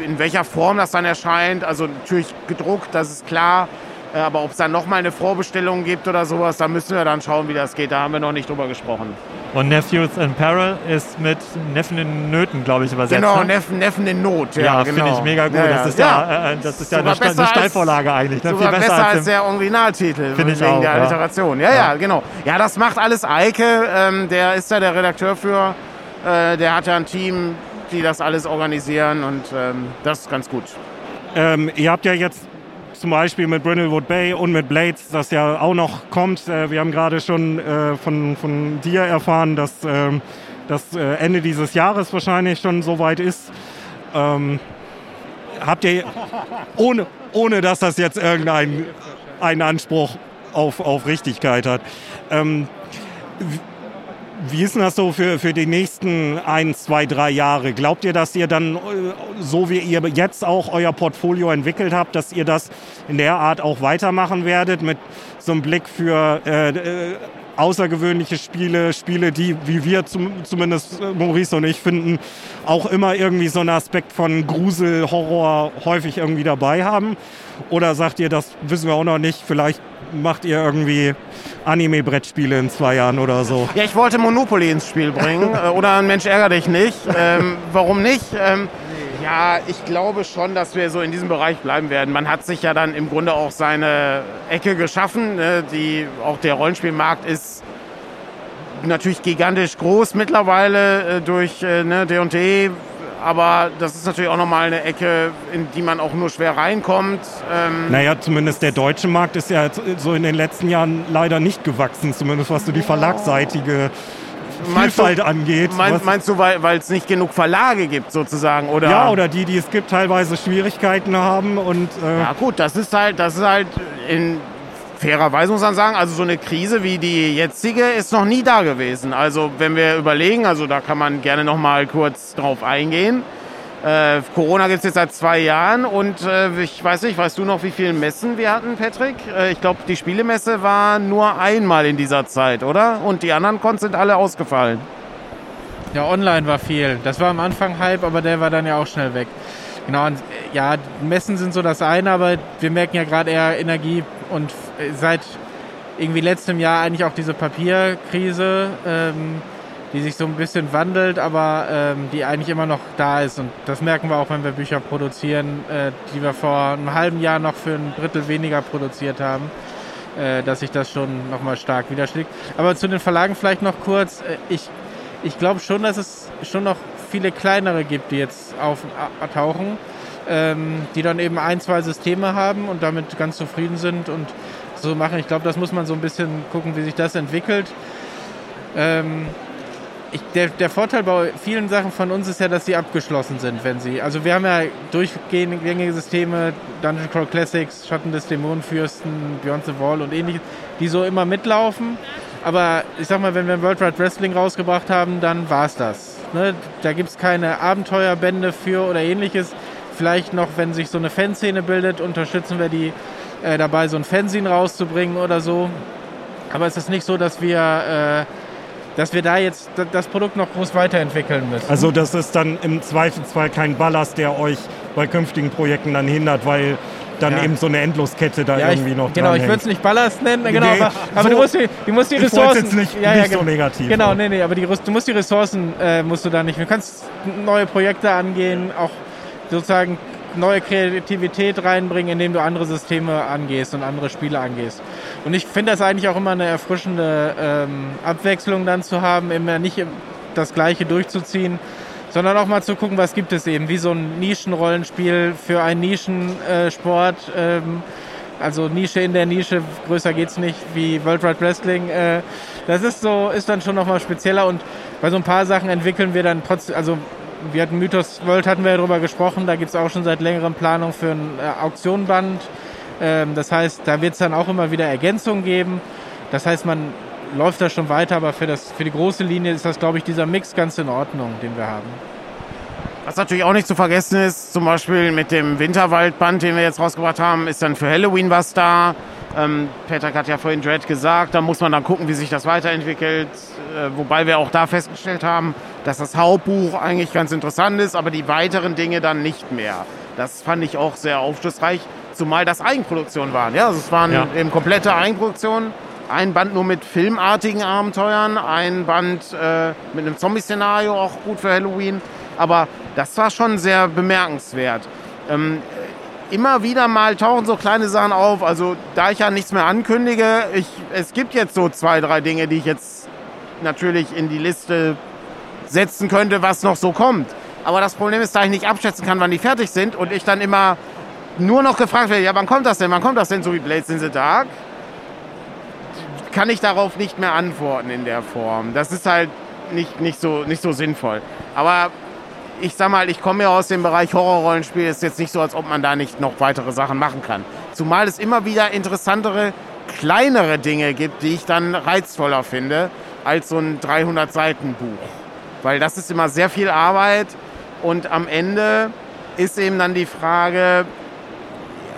in welcher Form das dann erscheint, also natürlich gedruckt, das ist klar. Äh, aber ob es dann nochmal eine Vorbestellung gibt oder sowas, da müssen wir dann schauen, wie das geht. Da haben wir noch nicht drüber gesprochen. Und Nephews in Peril ist mit Neffen in Nöten, glaube ich, übersetzt. Genau, ne? Neffen, Neffen in Not. Ja, Ja, genau. finde ich mega gut. Ja, Das ist ja, ja, äh, das ist ja eine, Sta- besser als- Steilvorlage eigentlich. Ne? Viel besser als im- der Originaltitel Finde ich wegen auch, der ja. Alliteration. Ja, ja, genau. Ja, das macht alles Eike. Ähm, der ist da der Redakteur für. Äh, der hat ja ein Team, die das alles organisieren und ähm, das ist ganz gut. Ähm, ihr habt ja jetzt zum Beispiel mit Brindlewood Bay und mit Blades, das ja auch noch kommt. Äh, wir haben gerade schon äh, von, von dir erfahren, dass ähm, das äh, Ende dieses Jahres wahrscheinlich schon soweit ist. Ähm, habt ihr, ohne, ohne dass das jetzt irgendeinen einen Anspruch auf, auf Richtigkeit hat, ähm, wie ist denn das so für, für die nächsten ein, zwei, drei Jahre? Glaubt ihr, dass ihr dann, äh, so wie ihr jetzt auch euer Portfolio entwickelt habt, dass ihr das in der Art auch weitermachen werdet mit so einem Blick für äh, äh, außergewöhnliche Spiele, Spiele, die, wie wir zum, zumindest äh, Maurice und ich finden, auch immer irgendwie so einen Aspekt von Grusel, Horror häufig irgendwie dabei haben? Oder sagt ihr, das wissen wir auch noch nicht, vielleicht macht ihr irgendwie Anime-Brettspiele in zwei Jahren oder so? Ja, ich wollte Monopoly ins Spiel bringen [laughs] äh, oder ein Mensch ärger dich nicht. Ähm, warum nicht? Ähm, ja, ich glaube schon, dass wir so in diesem Bereich bleiben werden. Man hat sich ja dann im Grunde auch seine Ecke geschaffen. Ne? Die, auch der Rollenspielmarkt ist natürlich gigantisch groß mittlerweile äh, durch äh, ne, D&D. Aber das ist natürlich auch nochmal eine Ecke, in die man auch nur schwer reinkommt. Ähm, Naja, zumindest der deutsche Markt ist ja so in den letzten Jahren leider nicht gewachsen, zumindest was so die verlagsseitige Meinst du- Vielfalt angeht. mein, meinst du, weil es nicht genug Verlage gibt sozusagen? Oder? ja, oder die, die es gibt, teilweise Schwierigkeiten haben und äh, Ja gut, das ist halt, das ist halt in fairer Weise muss man sagen, also so eine Krise wie die jetzige ist noch nie da gewesen. Also wenn wir überlegen, also da kann man gerne noch mal kurz drauf eingehen. Äh, Corona gibt es jetzt seit zwei Jahren und äh, ich weiß nicht, weißt du noch, wie viele Messen wir hatten, Patrick? Äh, ich glaube, die Spielemesse war nur einmal in dieser Zeit, oder? Und die anderen Cons sind alle ausgefallen. Ja, online war viel. Das war am Anfang Hype, aber der war dann ja auch schnell weg. Genau, und äh, ja, Messen sind so das eine, aber wir merken ja gerade eher Energie und äh, seit irgendwie letztem Jahr eigentlich auch diese Papierkrise, ähm, die sich so ein bisschen wandelt, aber ähm, die eigentlich immer noch da ist. Und das merken wir auch, wenn wir Bücher produzieren, äh, die wir vor einem halben Jahr noch für ein Drittel weniger produziert haben, äh, dass sich das schon nochmal stark widerschlägt. Aber zu den Verlagen vielleicht noch kurz. Äh, ich ich glaube schon, dass es schon noch viele kleinere gibt, die jetzt auftauchen, ähm, die dann eben ein, zwei Systeme haben und damit ganz zufrieden sind und so machen. Ich glaube, das muss man so ein bisschen gucken, wie sich das entwickelt. Ähm, ich, der, der Vorteil bei vielen Sachen von uns ist ja, dass sie abgeschlossen sind, wenn sie. Also wir haben ja durchgängige Systeme, Dungeon Crawl Classics, Schatten des Dämonenfürsten, Beyond the Wall und ähnliches, die so immer mitlaufen. Aber ich sag mal, wenn wir World Wide Wrestling rausgebracht haben, dann war's das. Ne? Da gibt's keine Abenteuerbände für oder ähnliches. Vielleicht noch, wenn sich so eine Fanszene bildet, unterstützen wir die äh, dabei, so ein Fanzine rauszubringen oder so. Aber es ist nicht so, dass wir, äh, dass wir da jetzt das Produkt noch groß weiterentwickeln müssen. also das ist dann im Zweifelsfall kein Ballast, der euch bei künftigen Projekten dann hindert, weil dann Ja. eben so eine Endloskette da ja, ich, irgendwie noch genau, ich würde es nicht Ballast nennen, genau, Nee, aber, aber so- du, musst die, du musst die ich Ressourcen. jetzt nicht- ja, nicht so genau. negativ, Genau, nee, nee, aber die, du musst die Ressourcen, äh, musst du da nicht. Du kannst neue Projekte angehen, auch sozusagen neue Kreativität reinbringen, indem du andere Systeme angehst und andere Spiele angehst. Und ich finde das eigentlich auch immer eine erfrischende ähm, Abwechslung dann zu haben, immer nicht das Gleiche durchzuziehen, sondern auch mal zu gucken, was gibt es eben, wie so ein Nischenrollenspiel für einen Nischensport. ähm, also Nische in der Nische, größer geht's nicht wie World Wide Wrestling. Äh, das ist so, ist dann schon nochmal spezieller und bei so ein paar Sachen entwickeln wir dann trotzdem, also wir hatten Mythos World, hatten wir ja drüber gesprochen, da gibt's auch schon seit längerem Planung für ein äh, Auktionband. Ähm, das heißt, da wird's dann auch immer wieder Ergänzungen geben. Das heißt, man läuft da schon weiter, aber für, das, für die große Linie ist das, glaube ich, dieser Mix ganz in Ordnung, den wir haben. Was natürlich auch nicht zu vergessen ist, zum Beispiel mit dem Winterwaldband, den wir jetzt rausgebracht haben, ist dann für Halloween was da. Ähm, Patrick hat ja vorhin Dread gesagt, da muss man dann gucken, wie sich das weiterentwickelt. Äh, wobei wir auch da festgestellt haben, dass das Hauptbuch eigentlich ganz interessant ist, aber die weiteren Dinge dann nicht mehr. Das fand ich auch sehr aufschlussreich. Zumal das Eigenproduktionen waren. Ja, also es waren Ja. eben komplette Eigenproduktionen. Ein Band nur mit filmartigen Abenteuern, ein Band äh, mit einem Zombie-Szenario, auch gut für Halloween. Aber das war schon sehr bemerkenswert. Ähm, immer wieder mal tauchen so kleine Sachen auf. Also da ich ja nichts mehr ankündige, ich, es gibt jetzt so zwei, drei Dinge, die ich jetzt natürlich in die Liste setzen könnte, was noch so kommt. Aber das Problem ist, da ich nicht abschätzen kann, wann die fertig sind und ich dann immer nur noch gefragt werde, ja, wann kommt das denn, wann kommt das denn, so wie Blades in the Dark, kann ich darauf nicht mehr antworten in der Form. Das ist halt nicht, nicht, so, nicht so sinnvoll. Aber ich sag mal, ich komme ja aus dem Bereich Horrorrollenspiel. Es ist jetzt nicht so, als ob man da nicht noch weitere Sachen machen kann. Zumal es immer wieder interessantere, kleinere Dinge gibt, die ich dann reizvoller finde, als so ein 300-Seiten-Buch. Weil das ist immer sehr viel Arbeit und am Ende ist eben dann die Frage,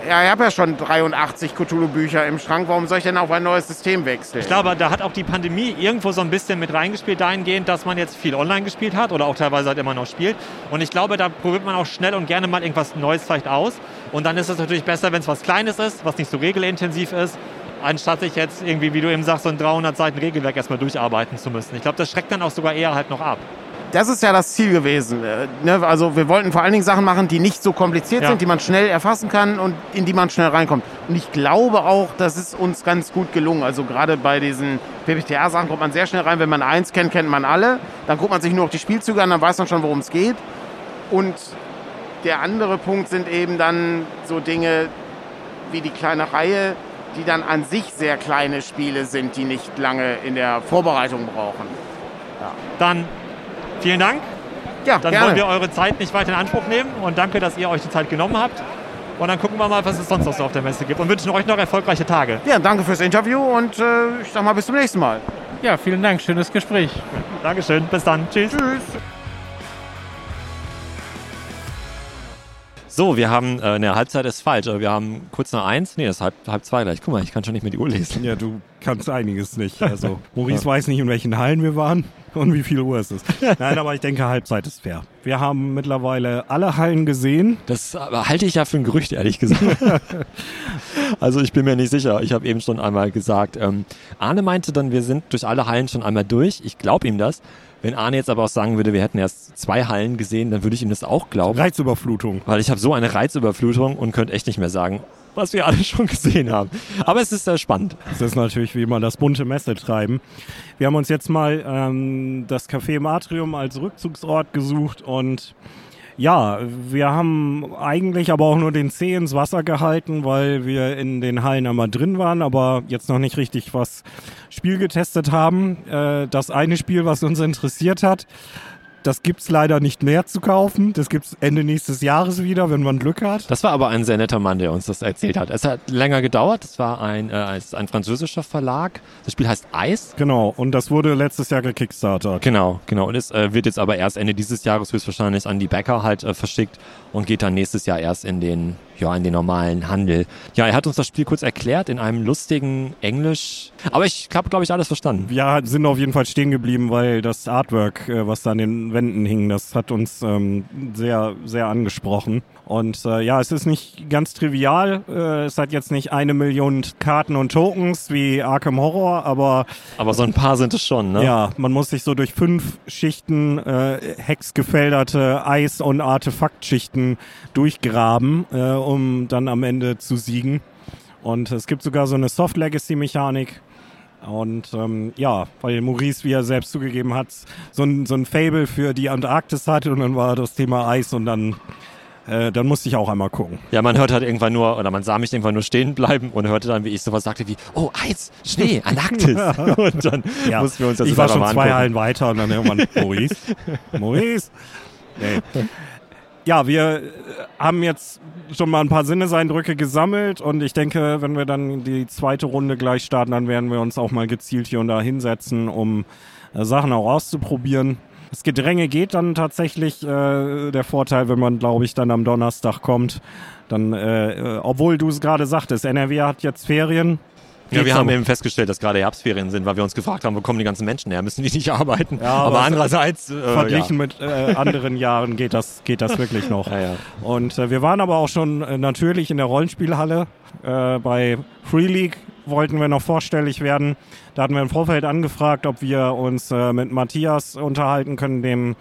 ja, ich habe ja schon 83 Cthulhu-Bücher im Schrank, warum soll ich denn auf ein neues System wechseln? Ich glaube, da hat auch die Pandemie irgendwo so ein bisschen mit reingespielt, dahingehend, dass man jetzt viel online gespielt hat oder auch teilweise halt immer noch spielt. Und ich glaube, da probiert man auch schnell und gerne mal irgendwas Neues vielleicht aus. Und dann ist es natürlich besser, wenn es was Kleines ist, was nicht so regelintensiv ist, anstatt sich jetzt irgendwie, wie du eben sagst, so ein 300 Seiten Regelwerk erstmal durcharbeiten zu müssen. Ich glaube, das schreckt dann auch sogar eher halt noch ab. Das ist ja das Ziel gewesen. äh, Ne? Also wir wollten vor allen Dingen Sachen machen, die nicht so kompliziert Ja. sind, die man schnell erfassen kann und in die man schnell reinkommt. Und ich glaube auch, das ist uns ganz gut gelungen. Also gerade bei diesen PPTA-Sachen kommt man sehr schnell rein. Wenn man eins kennt, kennt man alle. Dann guckt man sich nur noch die Spielzüge an, dann weiß man schon, worum es geht. Und der andere Punkt sind eben dann so Dinge wie die kleine Reihe, die dann an sich sehr kleine Spiele sind, die nicht lange in der Vorbereitung brauchen. Dann vielen Dank. Ja, Dann gerne. wollen wir eure Zeit nicht weiter in Anspruch nehmen und danke, dass ihr euch die Zeit genommen habt. Und dann gucken wir mal, was es sonst noch so auf der Messe gibt und wünschen euch noch erfolgreiche Tage. Ja, danke fürs Interview und äh, ich sag mal bis zum nächsten Mal. Ja, vielen Dank, schönes Gespräch. Dankeschön, bis dann. Tschüss. Tschüss. So, wir haben, äh, ne, Halbzeit ist falsch, aber wir haben kurz nach eins. Nee, das ist halb, halb zwei gleich. Guck mal, ich kann schon nicht mehr die Uhr lesen. Ja, du kannst einiges nicht. [laughs] Also, Maurice weiß nicht, in welchen Hallen wir waren [laughs] und wie viel Uhr es ist. Nein, aber ich denke, Halbzeit ist fair. Wir haben mittlerweile alle Hallen gesehen. Das aber halte ich ja für ein Gerücht, ehrlich gesagt. [laughs] also ich bin mir nicht sicher. Ich habe eben schon einmal gesagt, ähm, Arne meinte dann, wir sind durch alle Hallen schon einmal durch. Ich glaube ihm das. Wenn Arne jetzt aber auch sagen würde, wir hätten erst zwei Hallen gesehen, dann würde ich ihm das auch glauben. Reizüberflutung. Weil ich habe so eine Reizüberflutung und könnte echt nicht mehr sagen, was wir alle [laughs] schon gesehen haben. Aber es ist sehr spannend. Das ist natürlich wie immer das bunte Messe treiben. Wir haben uns jetzt mal ähm, das Café im Atrium als Rückzugsort gesucht und ja, wir haben eigentlich aber auch nur den Zeh ins Wasser gehalten, weil wir in den Hallen einmal drin waren, aber jetzt noch nicht richtig was Spiel getestet haben. Äh, das eine Spiel, was uns interessiert hat, das gibt's leider nicht mehr zu kaufen. Das gibt's Ende nächstes Jahres wieder, wenn man Glück hat. Das war aber ein sehr netter Mann, der uns das erzählt hat. Es hat länger gedauert. Es war ein, äh, es ist ein französischer Verlag. Das Spiel heißt Eis. Genau, und das wurde letztes Jahr gekickstartert. Genau, genau. Und es äh, wird jetzt aber erst Ende dieses Jahres höchstwahrscheinlich an die Bäcker halt äh, verschickt und geht dann nächstes Jahr erst in den, ja, in den normalen Handel. Ja, er hat uns das Spiel kurz erklärt in einem lustigen Englisch. Aber ich habe, glaube ich, alles verstanden. Wir sind auf jeden Fall stehen geblieben, weil das Artwork, äh, was da an den Wänden hing, das hat uns ähm, sehr, sehr angesprochen. Und äh, ja, es ist nicht ganz trivial. Äh, es hat jetzt nicht eine Million Karten und Tokens wie Arkham Horror, aber Aber so ein paar sind es schon, ne? ja, man muss sich so durch fünf Schichten äh, hexgefälderte Eis- und Artefaktschichten durchgraben, äh, um dann am Ende zu siegen. Und es gibt sogar so eine Soft-Legacy-Mechanik. Und ähm, ja, weil Maurice, wie er selbst zugegeben hat, so ein, so ein Fable für die Antarktis hatte und dann war das Thema Eis und dann, äh, dann musste ich auch einmal gucken. Ja, man hört halt irgendwann nur, oder man sah mich irgendwann nur stehen bleiben und hörte dann, wie ich sowas sagte wie, oh, Eis, Schnee, [laughs] Antarktis. und dann Ja, mussten wir uns das ich war schon mal zwei angucken. Hallen weiter und dann irgendwann [laughs] Maurice. Maurice. Nee. Ja, wir äh, haben jetzt schon mal ein paar Sinneseindrücke gesammelt und ich denke, wenn wir dann die zweite Runde gleich starten, dann werden wir uns auch mal gezielt hier und da hinsetzen, um äh, Sachen auch auszuprobieren. Das Gedränge geht dann tatsächlich. Äh, der Vorteil, wenn man, glaube ich, dann am Donnerstag kommt, dann, äh, äh, obwohl du es gerade sagtest, NRW hat jetzt Ferien. Ja, wir haben eben festgestellt, dass gerade Herbstferien sind, weil wir uns gefragt haben, wo kommen die ganzen Menschen her? Müssen die nicht [laughs] arbeiten? Ja, aber, aber andererseits. Äh, Verglichen ja. mit äh, anderen Jahren geht das, geht das wirklich noch. [laughs] Ja. Und äh, wir waren aber auch schon äh, natürlich in der Rollenspielhalle. Äh, bei Free League wollten wir noch vorstellig werden. Da hatten wir im Vorfeld angefragt, ob wir uns äh, mit Matthias unterhalten können, dem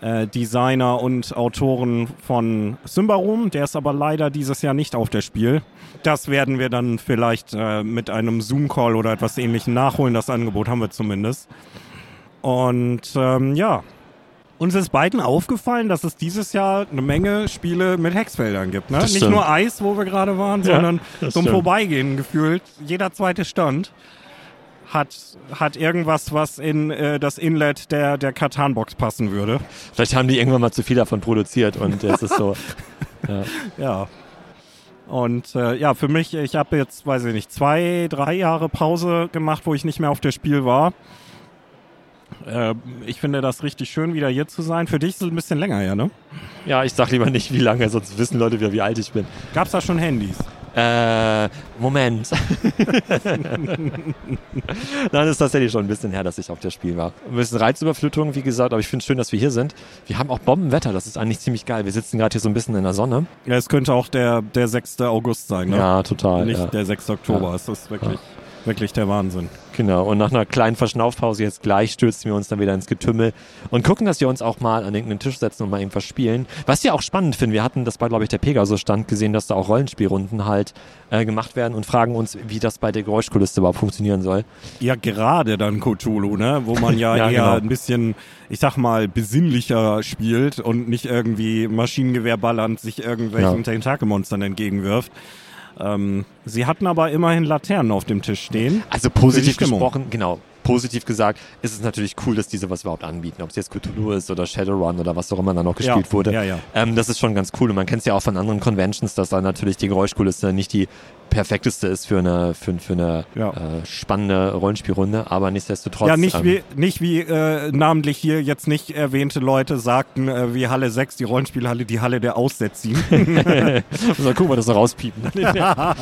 äh, Designer und Autoren von Symbaroom. Der ist aber leider dieses Jahr nicht auf der Spiel. Das werden wir dann vielleicht äh, mit einem Zoom-Call oder etwas ähnlichem nachholen. Das Angebot haben wir zumindest. Und ähm, ja, uns ist beiden aufgefallen, dass es dieses Jahr eine Menge Spiele mit Hexfeldern gibt. Ne? Nicht nur Eis, wo wir gerade waren, Ja, sondern zum stimmt. Vorbeigehen gefühlt. Jeder zweite Stand hat, hat irgendwas, was in äh, das Inlet der, der Katan-Box passen würde. Vielleicht haben die irgendwann mal zu viel davon produziert und jetzt ist so. [laughs] Ja. Und äh, ja, für mich, ich habe jetzt, weiß ich nicht, zwei, drei Jahre Pause gemacht, wo ich nicht mehr auf der Spiel war. Äh, ich finde das richtig schön, wieder hier zu sein. Für dich ist es ein bisschen länger, ja, ne? Ja, ich sag lieber nicht, wie lange, sonst wissen Leute wieder, wie alt ich bin. Gab's da schon Handys? Äh, Moment. [laughs] Nein, ist tatsächlich schon ein bisschen her, dass ich auf der Spiel war. Ein bisschen Reizüberflutung, wie gesagt, aber ich finde es schön, dass wir hier sind. Wir haben auch Bombenwetter, das ist eigentlich ziemlich geil. Wir sitzen gerade hier so ein bisschen in der Sonne. Ja, es könnte auch der, der 6. August sein, ne? Ja, total. Nicht ja. der 6. Oktober. Es ist wirklich, wirklich der Wahnsinn. Genau, und nach einer kleinen Verschnaufpause jetzt gleich stürzen wir uns dann wieder ins Getümmel und gucken, dass wir uns auch mal an irgendeinen Tisch setzen und mal irgendwas spielen. Was wir auch spannend finden, wir hatten das bei, glaube ich, der Pegasus-Stand gesehen, dass da auch Rollenspielrunden halt äh, gemacht werden und fragen uns, wie das bei der Geräuschkulisse überhaupt funktionieren soll. Ja, gerade dann Cthulhu, ne? Wo man [laughs] ja, Ja, eher genau. ein bisschen, ich sag mal, besinnlicher spielt und nicht irgendwie Maschinengewehr ballernd sich irgendwelchen Ja. Tentakelmonstern entgegenwirft. Ähm, sie hatten aber immerhin Laternen auf dem Tisch stehen. Also positiv gesprochen, genau, positiv gesagt, ist es natürlich cool, dass diese was überhaupt anbieten. Ob es jetzt Cthulhu ist oder Shadowrun oder was auch immer da noch gespielt ja, wurde. Ja, ja. Ähm, das ist schon ganz cool und man kennt es ja auch von anderen Conventions, dass da natürlich die Geräuschkulisse nicht die perfekteste ist für eine, für, für eine Ja. äh, spannende Rollenspielrunde, aber nichtsdestotrotz. ja, nicht ähm, wie, nicht wie äh, namentlich hier jetzt nicht erwähnte Leute sagten, äh, wie Halle 6, die Rollenspielhalle, die Halle der Aussätzigen. [laughs] Mal gucken, wir das noch rauspiepen. [laughs] ja. Ja.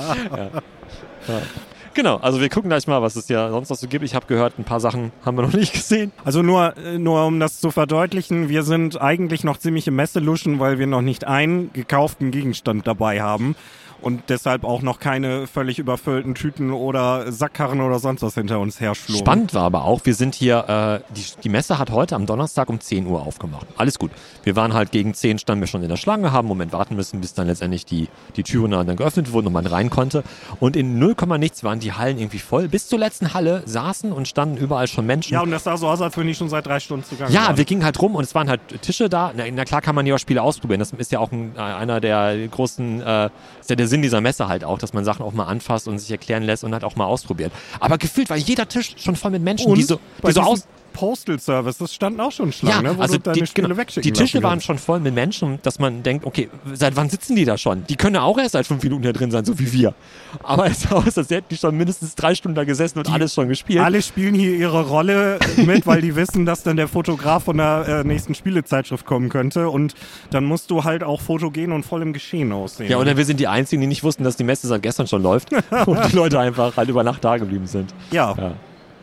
Genau, also wir gucken gleich mal, was es ja sonst noch so gibt. Ich habe gehört, ein paar Sachen haben wir noch nicht gesehen. Also nur, nur um das zu verdeutlichen, wir sind eigentlich noch ziemlich im Messeluschen, weil wir noch nicht einen gekauften Gegenstand dabei haben und deshalb auch noch keine völlig überfüllten Tüten oder Sackkarren oder sonst was hinter uns herschlugen. Spannend war aber auch, wir sind hier, äh, die, die Messe hat heute am Donnerstag um 10 Uhr aufgemacht. Alles gut. Wir waren halt gegen 10, standen wir schon in der Schlange, haben einen Moment warten müssen, bis dann letztendlich die, die Türen dann geöffnet wurden und man rein konnte. Und in 0, nichts waren die Hallen irgendwie voll. Bis zur letzten Halle saßen und standen überall schon Menschen. Ja, und das sah so aus, als wenn die schon seit drei Stunden zugange Ja, waren. wir gingen halt rum und es waren halt Tische da. Na, na klar kann man ja auch Spiele ausprobieren. Das ist ja auch ein, äh, einer der großen, äh, ist ja der Sinn dieser Messe halt auch, dass man Sachen auch mal anfasst und sich erklären lässt und halt auch mal ausprobiert. Aber gefühlt war jeder Tisch schon voll mit Menschen, und die so, die so aus, Postal Services standen auch schon Schlangen, ja, ne, wo also du deine die, Spiele genau, wegschicken die Tische waren schon voll mit Menschen, dass man denkt, okay, seit wann sitzen die da schon? Die können ja auch erst seit fünf Minuten hier drin sein, so wie wir. Aber es sah aus, als hätten die schon mindestens drei Stunden da gesessen und alles schon gespielt. Alle spielen hier ihre Rolle mit, weil die wissen, dass dann der Fotograf von der äh, nächsten Spielezeitschrift kommen könnte. Und dann musst du halt auch fotogen und voll im Geschehen aussehen. Ja, und dann wir sind die Einzigen, die nicht wussten, dass die Messe seit gestern schon läuft [laughs] und die Leute einfach halt über Nacht da geblieben sind. ja, Ja.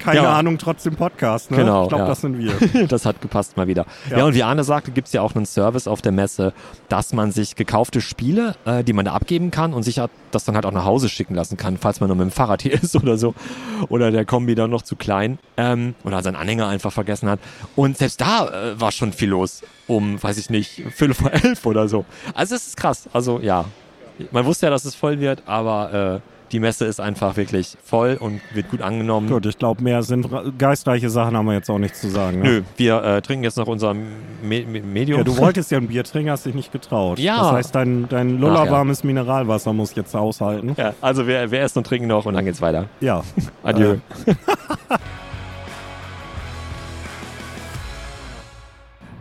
Keine Ja. Ahnung, trotzdem Podcast. Ne? Genau, Ich glaube, ja. das sind wir. [laughs] Das hat gepasst mal wieder. Ja, Ja. und wie Arne sagte, gibt's ja auch einen Service auf der Messe, dass man sich gekaufte Spiele, äh, die man da abgeben kann und sich hat, das dann halt auch nach Hause schicken lassen kann, falls man nur mit dem Fahrrad [laughs] hier ist oder so. Oder der Kombi dann noch zu klein. Ähm, oder seinen Anhänger einfach vergessen hat. Und selbst da äh, war schon viel los. Um, weiß ich nicht, Viertel vor elf oder so. Also es ist krass. Also ja, man wusste ja, dass es voll wird, aber äh, die Messe ist einfach wirklich voll und wird gut angenommen. Gut, ich glaube, mehr sind geistreiche Sachen haben wir jetzt auch nicht zu sagen. Ne? Nö, wir äh, trinken jetzt noch unser Me Me Medium. Ja, du wolltest ja ein Bier trinken, hast dich nicht getraut. Ja. Das heißt, dein, dein lullerwarmes Mineralwasser muss jetzt aushalten. Ja, also wir, wir essen und trinken noch und dann geht's weiter. Ja. [laughs] Adieu. Äh, [laughs]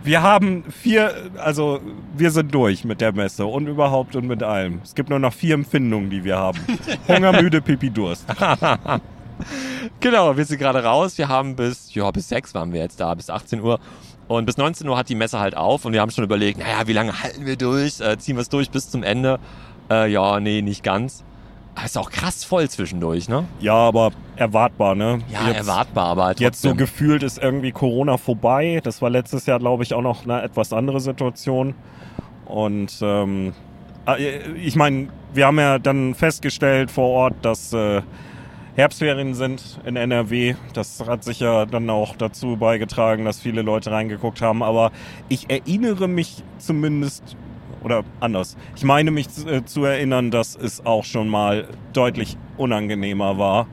Wir haben vier, also wir sind durch mit der Messe und überhaupt und mit allem. Es gibt nur noch vier Empfindungen, die wir haben. [laughs] Hunger, müde, Pipi, Durst. [laughs] Genau, wir sind gerade raus. Wir haben bis, ja, bis 6 waren wir jetzt da, bis 18 Uhr. Und bis 19 Uhr hat die Messe halt auf und wir haben schon überlegt, naja, wie lange halten wir durch? Äh, ziehen wir es durch bis zum Ende? Äh, ja, nee, nicht ganz. Aber ist auch krass voll zwischendurch, ne? Ja, aber erwartbar, ne? Ja, jetzt, erwartbar, aber halt Jetzt so trotzdem. gefühlt ist irgendwie Corona vorbei. Das war letztes Jahr, glaube ich, auch noch eine etwas andere Situation. Und ähm, äh, ich meine, wir haben ja dann festgestellt vor Ort, dass äh, Herbstferien sind in NRW. Das hat sicher dann auch dazu beigetragen, dass viele Leute reingeguckt haben. Aber ich erinnere mich zumindest, oder anders, ich meine mich zu, äh, zu erinnern, dass es auch schon mal deutlich unangenehmer war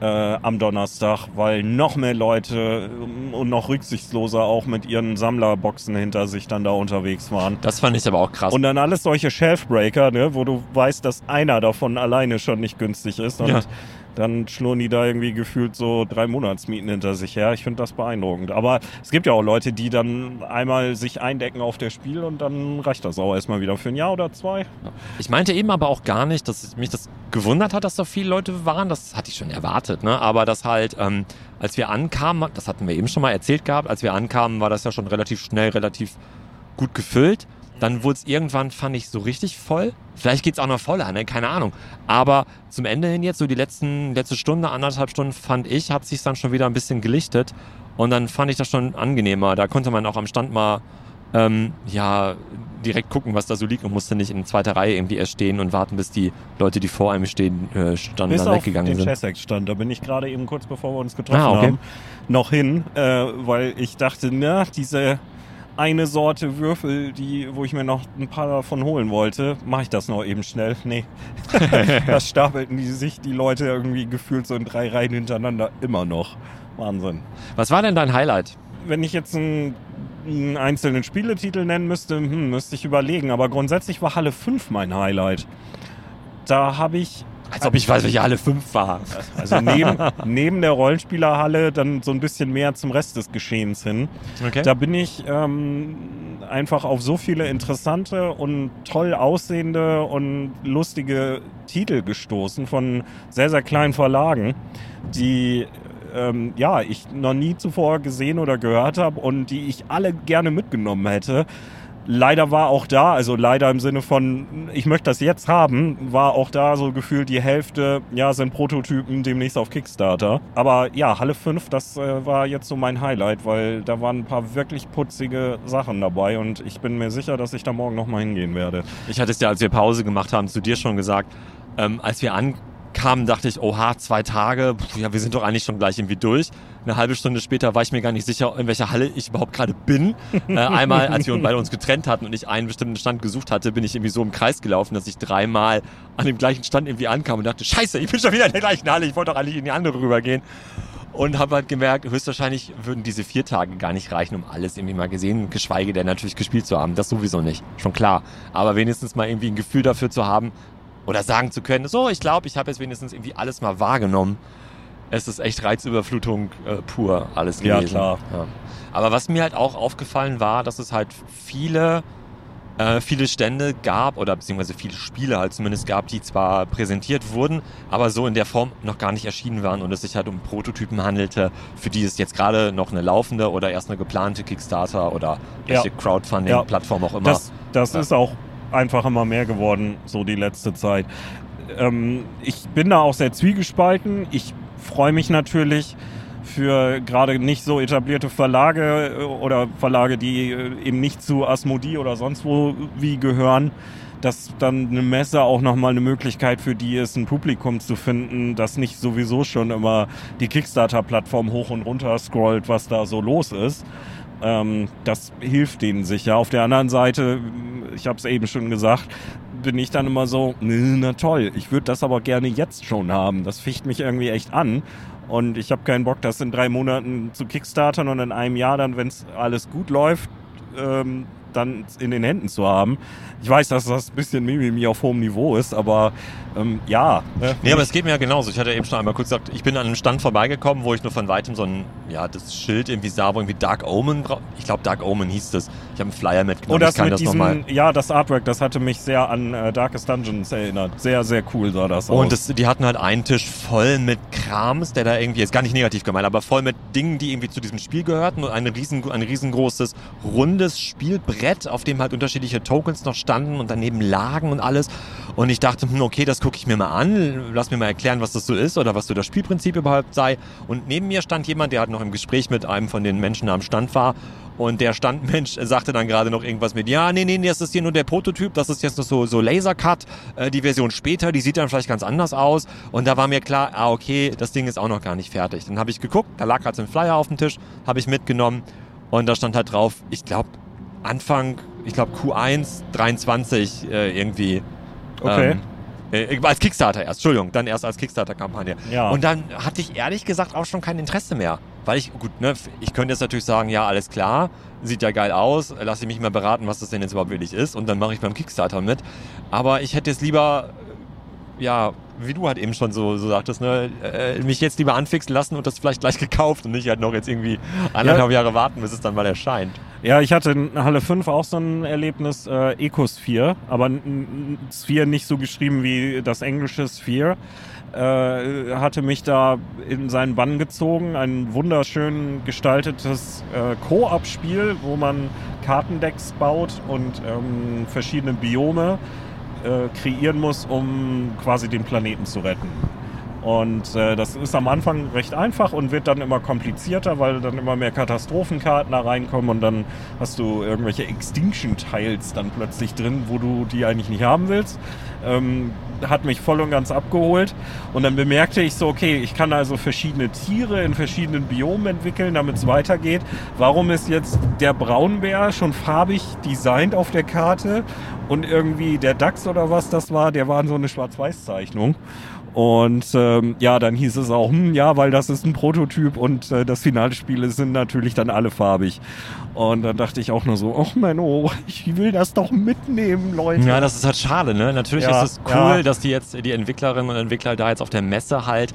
äh, am Donnerstag, weil noch mehr Leute ähm, und noch rücksichtsloser auch mit ihren Sammlerboxen hinter sich dann da unterwegs waren. Das fand ich aber auch krass. Und dann alles solche Shelfbreaker, ne, wo du weißt, dass einer davon alleine schon nicht günstig ist. Und Ja. Dann schlurren die da irgendwie gefühlt so drei Monatsmieten hinter sich her. Ich finde das beeindruckend. Aber es gibt ja auch Leute, die dann einmal sich eindecken auf der Spiel und dann reicht das auch erstmal wieder für ein Jahr oder zwei. Ich meinte eben aber auch gar nicht, dass mich das gewundert hat, dass so viele Leute waren. Das hatte ich schon erwartet, ne? Aber dass halt, ähm, als wir ankamen, das hatten wir eben schon mal erzählt gehabt, als wir ankamen, war das ja schon relativ schnell, relativ gut gefüllt. Dann wurde es irgendwann, fand ich, so richtig voll. Vielleicht geht's auch noch voller, ne? keine Ahnung. Aber zum Ende hin jetzt, so die letzten, letzte Stunde, anderthalb Stunden, fand ich, hat sich dann schon wieder ein bisschen gelichtet. Und dann fand ich das schon angenehmer. Da konnte man auch am Stand mal ähm, ja, direkt gucken, was da so liegt und musste nicht in zweiter Reihe irgendwie erst stehen und warten, bis die Leute, die vor einem stehen, äh, standen, Bis dann auf weggegangen den sind. Chessex-Stand. Da bin ich gerade eben kurz bevor wir uns getroffen Ah, okay. haben, noch hin, äh, weil ich dachte, na, diese eine Sorte Würfel, die, wo ich mir noch ein paar davon holen wollte, mache ich das noch eben schnell. Nee. [laughs] das stapelten die sich die Leute irgendwie gefühlt so in drei Reihen hintereinander immer noch. Wahnsinn. Was war denn dein Highlight? Wenn ich jetzt einen, einen einzelnen Spieletitel nennen müsste, hm, müsste ich überlegen. Aber grundsätzlich war Halle 5 mein Highlight. Da habe ich Als ob ich weiß, welche alle fünf war. also neben, neben der Rollenspielerhalle dann so ein bisschen mehr zum Rest des Geschehens hin. Okay. Da bin ich ähm, einfach auf so viele interessante und toll aussehende und lustige Titel gestoßen von sehr, sehr kleinen Verlagen, die ähm, ja, ich noch nie zuvor gesehen oder gehört habe und die ich alle gerne mitgenommen hätte. Leider war auch da, also leider im Sinne von, ich möchte das jetzt haben, war auch da so gefühlt die Hälfte, ja, sind Prototypen demnächst auf Kickstarter. Aber ja, Halle 5, das äh, war jetzt so mein Highlight, weil da waren ein paar wirklich putzige Sachen dabei und ich bin mir sicher, dass ich da morgen nochmal hingehen werde. Ich hatte es ja, als wir Pause gemacht haben, zu dir schon gesagt. Ähm, als wir ankamen, dachte ich, oha, zwei Tage, pf, ja, wir sind doch eigentlich schon gleich irgendwie durch. Eine halbe Stunde später war ich mir gar nicht sicher, in welcher Halle ich überhaupt gerade bin. [laughs] Äh, einmal, als wir uns beide uns getrennt hatten und ich einen bestimmten Stand gesucht hatte, bin ich irgendwie so im Kreis gelaufen, dass ich dreimal an dem gleichen Stand irgendwie ankam und dachte, scheiße, ich bin schon wieder in der gleichen Halle, ich wollte doch eigentlich in die andere rübergehen. Und habe halt gemerkt, höchstwahrscheinlich würden diese vier Tage gar nicht reichen, um alles irgendwie mal gesehen, geschweige denn natürlich gespielt zu haben. Das sowieso nicht, schon klar. Aber wenigstens mal irgendwie ein Gefühl dafür zu haben oder sagen zu können, so, ich glaube, ich habe jetzt wenigstens irgendwie alles mal wahrgenommen. Es ist echt Reizüberflutung äh, pur alles Ja, gewesen. klar. Ja. Aber was mir halt auch aufgefallen war, dass es halt viele äh, viele Stände gab oder beziehungsweise viele Spiele halt zumindest gab, die zwar präsentiert wurden, aber so in der Form noch gar nicht erschienen waren und es sich halt um Prototypen handelte, für die es jetzt gerade noch eine laufende oder erst eine geplante Kickstarter oder welche Ja. Crowdfunding-Plattform auch immer. Das, das Ja. ist auch einfach immer mehr geworden, so die letzte Zeit. Ähm, ich bin da auch sehr zwiegespalten. Ich freue mich natürlich für gerade nicht so etablierte Verlage äh, oder Verlage, die äh, eben nicht zu Asmodee oder sonst wo wie gehören, dass dann eine Messe auch nochmal eine Möglichkeit für die ist, ein Publikum zu finden, das nicht sowieso schon immer die Kickstarter-Plattform hoch und runter scrollt, was da so los ist. Ähm, das hilft denen sicher. Auf der anderen Seite, ich habe es eben schon gesagt, bin ich dann immer so, "Nö, na toll, ich würde das aber gerne jetzt schon haben. Das ficht mich irgendwie echt an. Und ich habe keinen Bock, das in drei Monaten zu kickstartern und in einem Jahr dann, wenn es alles gut läuft, ähm, dann in den Händen zu haben. Ich weiß, dass das ein bisschen Mimimi auf hohem Niveau ist, aber ähm, ja. Ne? Nee, aber es geht mir ja genauso. Ich hatte eben schon einmal kurz gesagt, ich bin an einem Stand vorbeigekommen, wo ich nur von weitem so ein, ja, das Schild irgendwie sah, wo irgendwie Dark Omen, ich glaube Dark Omen hieß das. Ich habe einen Flyer mitgenommen, Und das ich kann mit das diesem, ja, das Artwork, das hatte mich sehr an äh, Darkest Dungeons erinnert. Sehr, sehr cool sah das aus. Und das, die hatten halt einen Tisch voll mit Krams, der da irgendwie, ist gar nicht negativ gemeint, aber voll mit Dingen, die irgendwie zu diesem Spiel gehörten und ein, riesen, ein riesengroßes, rundes Spielbrett Brett, auf dem halt unterschiedliche Tokens noch standen und daneben lagen und alles. Und ich dachte, hm, okay, das gucke ich mir mal an, lass mir mal erklären, was das so ist oder was so das Spielprinzip überhaupt sei. Und neben mir stand jemand, der halt noch im Gespräch mit einem von den Menschen am Stand war und der Standmensch sagte dann gerade noch irgendwas mit, ja, nee, nee, das ist hier nur der Prototyp, das ist jetzt noch so, so Lasercut, äh, die Version später, die sieht dann vielleicht ganz anders aus. Und da war mir klar, ah, okay, das Ding ist auch noch gar nicht fertig. Dann habe ich geguckt, da lag halt so ein Flyer auf dem Tisch, habe ich mitgenommen und da stand halt drauf, ich glaube, Anfang, ich glaube Q1 23 äh, irgendwie. Okay. Ähm, äh, als Kickstarter erst, Entschuldigung, dann erst als Kickstarter-Kampagne. Ja. Und dann hatte ich ehrlich gesagt auch schon kein Interesse mehr. Weil ich, gut, ne, ich könnte jetzt natürlich sagen, ja, alles klar, sieht ja geil aus, lass ich mich mal beraten, was das denn jetzt überhaupt wirklich ist und dann mache ich beim Kickstarter mit. Aber ich hätte jetzt lieber, ja, wie du halt eben schon so, so sagtest, ne, äh, mich jetzt lieber anfixen lassen und das vielleicht gleich [laughs] gekauft und nicht halt noch jetzt irgendwie anderthalb Jahre warten, bis es dann mal erscheint. Ja, ich hatte in Halle 5 auch so ein Erlebnis, äh, Ecosphere, aber n- n- Sphere nicht so geschrieben wie das englische Sphere. Äh, hatte mich da in seinen Bann gezogen. Ein wunderschön gestaltetes äh, Koop-Spiel, wo man Kartendecks baut und ähm, verschiedene Biome äh, kreieren muss, um quasi den Planeten zu retten. Und äh, das ist am Anfang recht einfach und wird dann immer komplizierter, weil dann immer mehr Katastrophenkarten da reinkommen und dann hast du irgendwelche Extinction-Tiles dann plötzlich drin, wo du die eigentlich nicht haben willst. Ähm, hat mich voll und ganz abgeholt. Und dann bemerkte ich so, okay, ich kann also verschiedene Tiere in verschiedenen Biomen entwickeln, damit es weitergeht. Warum ist jetzt der Braunbär schon farbig designt auf der Karte und irgendwie der Dachs oder was das war, der war so eine Schwarz-Weiß-Zeichnung. Und ähm, ja, dann hieß es auch, hm, ja, weil das ist ein Prototyp und äh, das finale Spiele sind natürlich dann alle farbig. Und dann dachte ich auch nur so, ach Menno, [laughs] ich will das doch mitnehmen, Leute. Ja, das ist halt schade, ne? Natürlich Ja, ist es cool, ja. dass die jetzt, die Entwicklerinnen und Entwickler da jetzt auf der Messe halt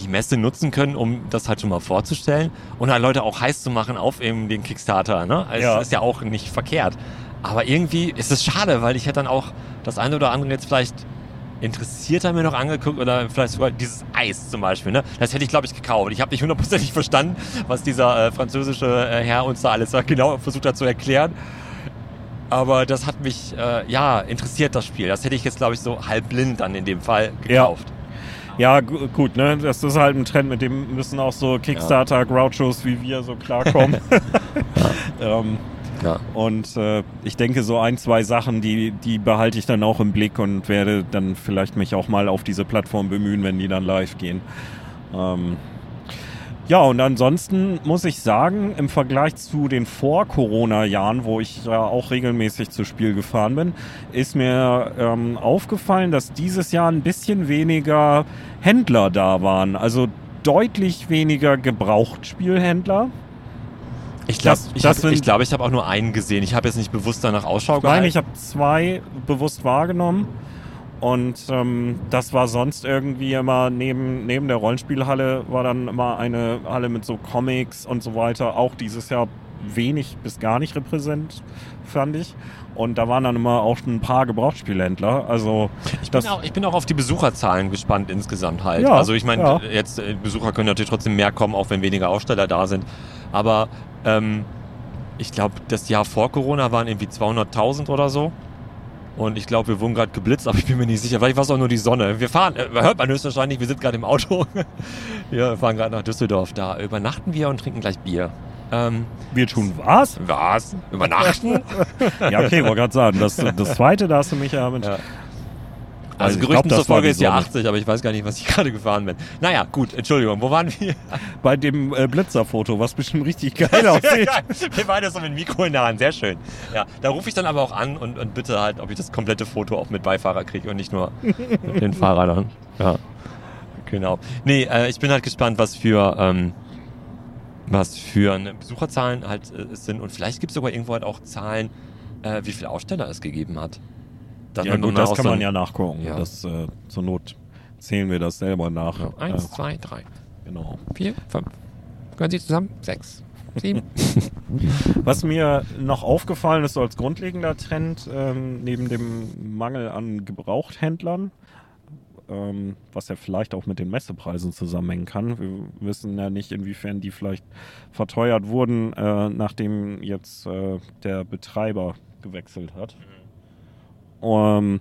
die Messe nutzen können, um das halt schon mal vorzustellen und halt Leute auch heiß zu machen auf eben den Kickstarter, ne? Also Ja. Ist ja auch nicht verkehrt. Aber irgendwie ist es schade, weil ich hätte dann auch das eine oder andere jetzt vielleicht interessierter mir noch angeguckt oder vielleicht sogar dieses Eis zum Beispiel. Ne? Das hätte ich, glaube ich, gekauft. Ich habe nicht hundertprozentig [laughs] verstanden, was dieser äh, französische äh, Herr uns da alles genau versucht hat zu erklären. Aber das hat mich, äh, ja, interessiert, das Spiel. Das hätte ich jetzt, glaube ich, so halb blind dann in dem Fall gekauft. Ja, gu- gut, ne? Das ist halt ein Trend, mit dem müssen auch so Kickstarter-Grouchos wie wir so klarkommen. [laughs] [laughs] ähm, Ja. und äh, ich denke, so ein, zwei Sachen, die, die behalte ich dann auch im Blick und werde dann vielleicht mich auch mal auf diese Plattform bemühen, wenn die dann live gehen. Ähm, ja, und ansonsten muss ich sagen, im Vergleich zu den Vor-Corona-Jahren, wo ich ja auch regelmäßig zu Spiel gefahren bin, ist mir ähm, aufgefallen, dass dieses Jahr ein bisschen weniger Händler da waren. Also deutlich weniger Gebrauchtspielhändler. Ich glaube, ich, das hab, ich, glaub, ich habe auch nur einen gesehen. Ich habe jetzt nicht bewusst danach Ausschau Nein, gehalten. ich habe zwei bewusst wahrgenommen. Und ähm, das war sonst irgendwie immer neben, neben der Rollenspielhalle war dann immer eine Halle mit so Comics und so weiter. Auch dieses Jahr wenig bis gar nicht repräsent, fand ich. Und da waren dann immer auch ein paar Gebrauchsspielhändler. Also Ich das bin, auch, ich bin auch auf die Besucherzahlen gespannt insgesamt halt. Ja, also ich meine, ja. jetzt äh, Besucher können natürlich trotzdem mehr kommen, auch wenn weniger Aussteller da sind. Aber ähm, ich glaube, das Jahr vor Corona waren irgendwie 200.000 oder so. Und ich glaube, wir wurden gerade geblitzt, [laughs] aber ich bin mir nicht sicher. Vielleicht war es auch nur die Sonne. Wir fahren, äh, hört man höchstwahrscheinlich, wir sind gerade im Auto. [laughs] wir fahren gerade nach Düsseldorf. Da übernachten wir und trinken gleich Bier. Ähm, wird schon was? was? Übernachten? [laughs] Ja, okay, wollte gerade sagen. Das, das zweite, da hast du mich ja mit. Ja. Also Also, Gerüchten glaub, zufolge ist ja Sonne. 80, aber ich weiß gar nicht, was ich [laughs] gerade gefahren bin. Naja, gut, Entschuldigung, wo waren wir? [laughs] Bei dem äh, Blitzerfoto, was bestimmt richtig geil [laughs] aussieht. wir waren jetzt so mit dem Mikro in der Hand, sehr schön. Ja, da rufe ich dann aber auch an und, und bitte halt, ob ich das komplette Foto auch mit Beifahrer kriege und nicht nur mit den Fahrern. Ja, genau. Nee, äh, ich bin halt gespannt, was für, ähm, was für eine Besucherzahlen halt äh, sind und vielleicht gibt es sogar irgendwo halt auch Zahlen, äh, wie viele Aussteller es gegeben hat. Dann Ja gut, das kann man ja nachgucken. Ja. Das äh, zur Not zählen wir das selber nach. Ja, Eins, Äh, zwei, drei, genau. vier, fünf. Gehören Sie zusammen? Sechs, sieben. [laughs] Was mir noch aufgefallen ist, so als grundlegender Trend, ähm, neben dem Mangel an Gebrauchthändlern, ähm, was ja vielleicht auch mit den Messepreisen zusammenhängen kann. Wir wissen ja nicht, inwiefern die vielleicht verteuert wurden, äh, nachdem jetzt äh, der Betreiber gewechselt hat. Ähm,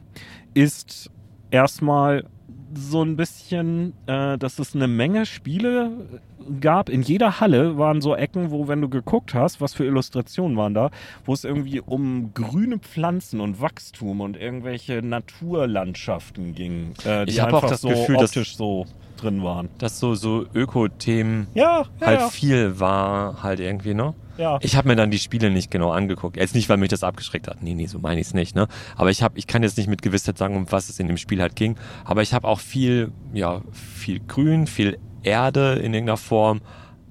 ist erstmal so ein bisschen, äh, dass es eine Menge Spiele gab. In jeder Halle waren so Ecken, wo, wenn du geguckt hast, was für Illustrationen waren da, wo es irgendwie um grüne Pflanzen und Wachstum und irgendwelche Naturlandschaften ging, äh, die Ich hab einfach auch das so Gefühl, dass- optisch so drin waren. Dass so, so Öko-Themen Ja, ja, halt ja. viel war, halt irgendwie, ne? ja. Ich habe mir dann die Spiele nicht genau angeguckt. Jetzt nicht, weil mich das abgeschreckt hat. Nee, nee, so meine ich es nicht. Ne? Aber ich habe, ich kann jetzt nicht mit Gewissheit sagen, um was es in dem Spiel halt ging. Aber ich habe auch viel, ja, viel Grün, viel Erde in irgendeiner Form,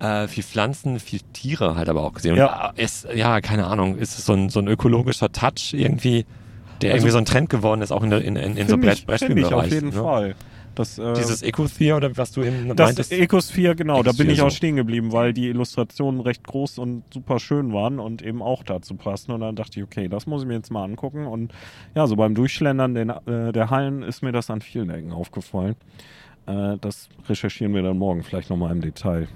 äh, viel Pflanzen, viel Tiere halt aber auch gesehen. Ja. Ist, ja, keine Ahnung, ist es so ein, so ein ökologischer Touch irgendwie, der Also- irgendwie so ein Trend geworden ist, auch in, in, in, in so Find Brett, ich, Brettspielbereich. auf jeden ne? Fall. Das, äh, Dieses Eco-Theer oder was du eben Das meintest. Ecosphere, genau, da bin Ecosphere, ich auch stehen geblieben, weil die Illustrationen recht groß und super schön waren und eben auch dazu passen. Und dann dachte ich, okay, das muss ich mir jetzt mal angucken. Und ja, so beim Durchschlendern den, äh, der Hallen ist mir das an vielen Ecken aufgefallen. Äh, das recherchieren wir dann morgen vielleicht nochmal im Detail.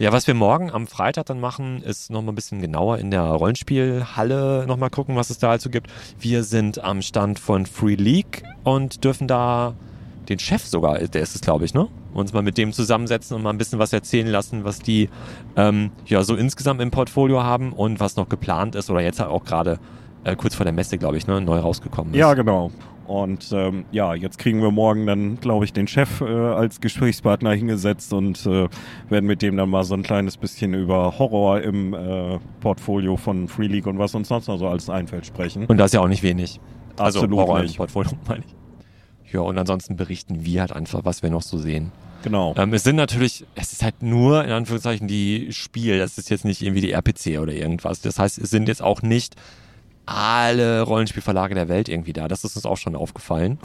Ja, was wir morgen am Freitag dann machen, ist nochmal ein bisschen genauer in der Rollenspielhalle nochmal gucken, was es da also gibt. Wir sind am Stand von Free League und dürfen da den Chef sogar, der ist es glaube ich, ne? Uns mal mit dem zusammensetzen und mal ein bisschen was erzählen lassen, was die ähm, ja so insgesamt im Portfolio haben und was noch geplant ist oder jetzt halt auch gerade äh, kurz vor der Messe, glaube ich, ne, neu rausgekommen ist. Ja, genau. Und ähm, ja, jetzt kriegen wir morgen dann, glaube ich, den Chef äh, als Gesprächspartner hingesetzt und äh, werden mit dem dann mal so ein kleines bisschen über Horror im äh, Portfolio von Free League und was uns sonst noch so alles einfällt sprechen. Und das ist ja auch nicht wenig. Also Absolut Horror nicht. im Portfolio, [laughs] meine ich. Ja, und ansonsten berichten wir halt einfach, was wir noch so sehen. Genau. Ähm, es sind natürlich, es ist halt nur in Anführungszeichen die Spiel, das ist jetzt nicht irgendwie die RPC oder irgendwas. Das heißt, es sind jetzt auch nicht alle Rollenspielverlage der Welt irgendwie da. Das ist uns auch schon aufgefallen.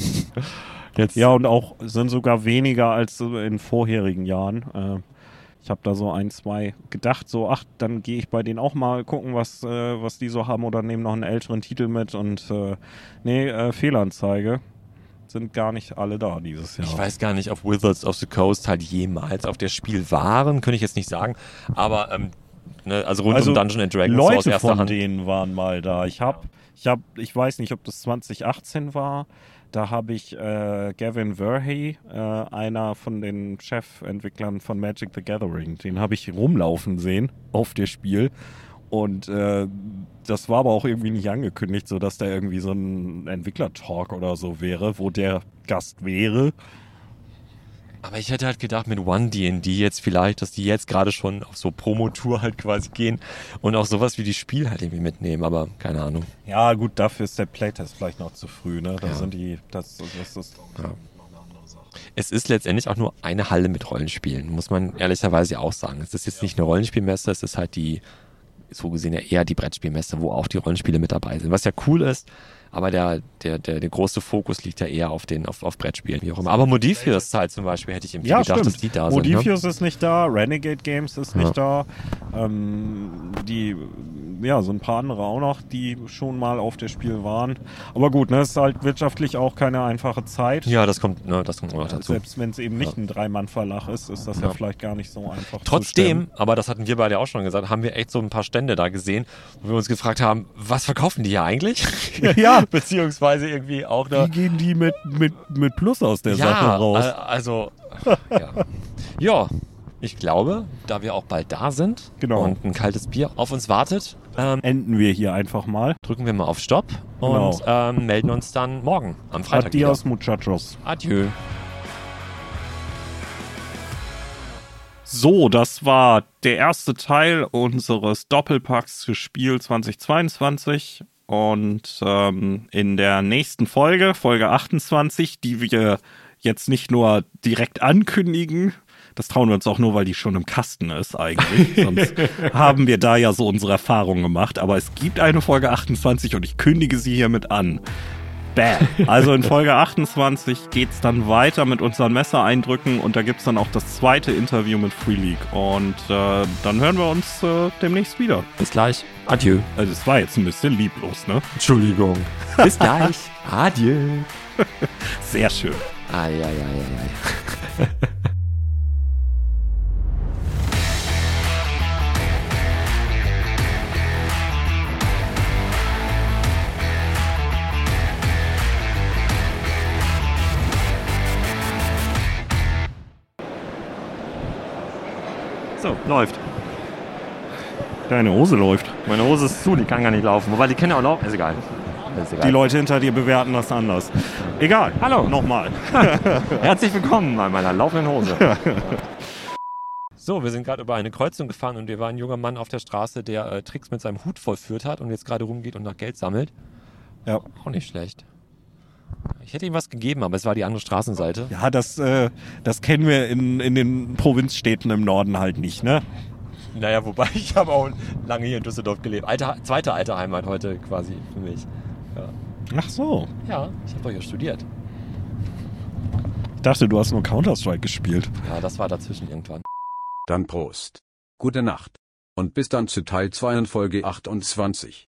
[laughs] Jetzt, Ja, und auch sind sogar weniger als in vorherigen Jahren. Äh, ich habe da so ein, zwei gedacht, so, ach, dann gehe ich bei denen auch mal gucken, was, äh, was die so haben oder nehme noch einen älteren Titel mit und äh, nee, äh, Fehlanzeige. Sind gar nicht alle da dieses Jahr. Ich weiß gar nicht, ob Wizards of the Coast halt jemals auf der Spiel waren, könnte ich jetzt nicht sagen. Aber ähm, ne, also rund Also um Dungeon and Dragons so aus Leute von Hand. denen waren mal da. Ich habe, ich habe, ich weiß nicht, ob das 2018 war. Da habe ich äh, Gavin Verhey, äh, einer von den Chefentwicklern von Magic the Gathering, den habe ich rumlaufen sehen auf der Spiel. Und äh, das war aber auch irgendwie nicht angekündigt, so dass da irgendwie so ein Entwickler-Talk oder so wäre, wo der Gast wäre. Aber ich hätte halt gedacht, mit One D&D jetzt vielleicht, dass die jetzt gerade schon auf so Promotour halt quasi gehen und auch sowas wie die Spiel halt irgendwie mitnehmen, aber keine Ahnung. Ja, gut, dafür ist der Playtest vielleicht noch zu früh, ne? Da Ja. sind die, das, das ist. Es ist letztendlich auch nur eine Halle mit Rollenspielen, muss man ehrlicherweise auch sagen. Es ist jetzt nicht eine Rollenspielmesse, es ist halt die, so gesehen ja eher die Brettspielmesse, wo auch die Rollenspiele mit dabei sind. Was ja cool ist, aber der, der, der, der große Fokus liegt ja eher auf den, auf, auf Brettspielen, wie auch immer. Aber Modifius halt zum Beispiel hätte ich irgendwie Ja, gedacht, stimmt. dass die da sind. Ne? Modifius ist nicht da, Renegade Games ist Ja. nicht da. Ähm, die, ja, so ein paar andere auch noch, die schon mal auf der Spiel waren. Aber gut, ne, es ist halt wirtschaftlich auch keine einfache Zeit. Ja, das kommt, ne, das kommt auch noch dazu. Selbst wenn es eben nicht Ja. ein Dreimann-Verlag ist, ist das ja. Ja. vielleicht gar nicht so einfach. Trotzdem, aber das hatten wir beide auch schon gesagt, haben wir echt so ein paar Stände da gesehen, wo wir uns gefragt haben, was verkaufen die hier eigentlich? [laughs] Ja. [laughs] Beziehungsweise irgendwie auch da. Wie gehen die mit, mit, mit Plus aus der Sache Ja, raus? äh, also, ja. ja, ich glaube, da wir auch bald da sind Genau. und ein kaltes Bier auf uns wartet, ähm, Enden wir hier einfach mal. drücken wir mal auf Stopp und Genau. ähm, melden uns dann morgen am Freitag Adios, muchachos. wieder. Adieu. So, das war der erste Teil unseres Doppelpacks für Spiel 2022. Und ähm, in der nächsten Folge, Folge 28, die wir jetzt nicht nur direkt ankündigen, das trauen wir uns auch nur, weil die schon im Kasten ist eigentlich. [laughs] Sonst haben wir da ja so unsere Erfahrungen gemacht. Aber es gibt eine Folge 28 und ich kündige sie hiermit an. Bam. Also in Folge 28 geht's dann weiter mit unseren Messereindrücken und da gibt's dann auch das zweite Interview mit Free League. Und äh, dann hören wir uns äh, demnächst wieder. Bis gleich. Adieu. Also es war jetzt ein bisschen lieblos, ne? Entschuldigung. Bis gleich. [laughs] Adieu. Sehr schön. Eieieiei. So, läuft. Deine Hose läuft. Meine Hose ist zu, die kann gar nicht laufen. Wobei, die können ja auch laufen. Ist egal. Ist egal. Die Leute hinter dir bewerten das anders. Egal. Hallo. Nochmal. [laughs] Herzlich willkommen an meiner laufenden Hose. [laughs] So, wir sind gerade über eine Kreuzung gefahren und hier war ein junger Mann auf der Straße, der äh, Tricks mit seinem Hut vollführt hat und jetzt gerade rumgeht und nach Geld sammelt. Ja. Auch nicht schlecht. Ich hätte ihm was gegeben, aber es war die andere Straßenseite. Ja, das, äh, das kennen wir in, in den Provinzstädten im Norden halt nicht, ne? Naja, wobei ich habe auch lange hier in Düsseldorf gelebt. Alte, zweite alte Heimat heute quasi für mich. Ach so. Ja, ich habe doch hier studiert. Ich dachte, du hast nur Counter-Strike gespielt. Ja, das war dazwischen irgendwann. Dann Prost. Gute Nacht. Und bis dann zu Teil 2 in Folge 28.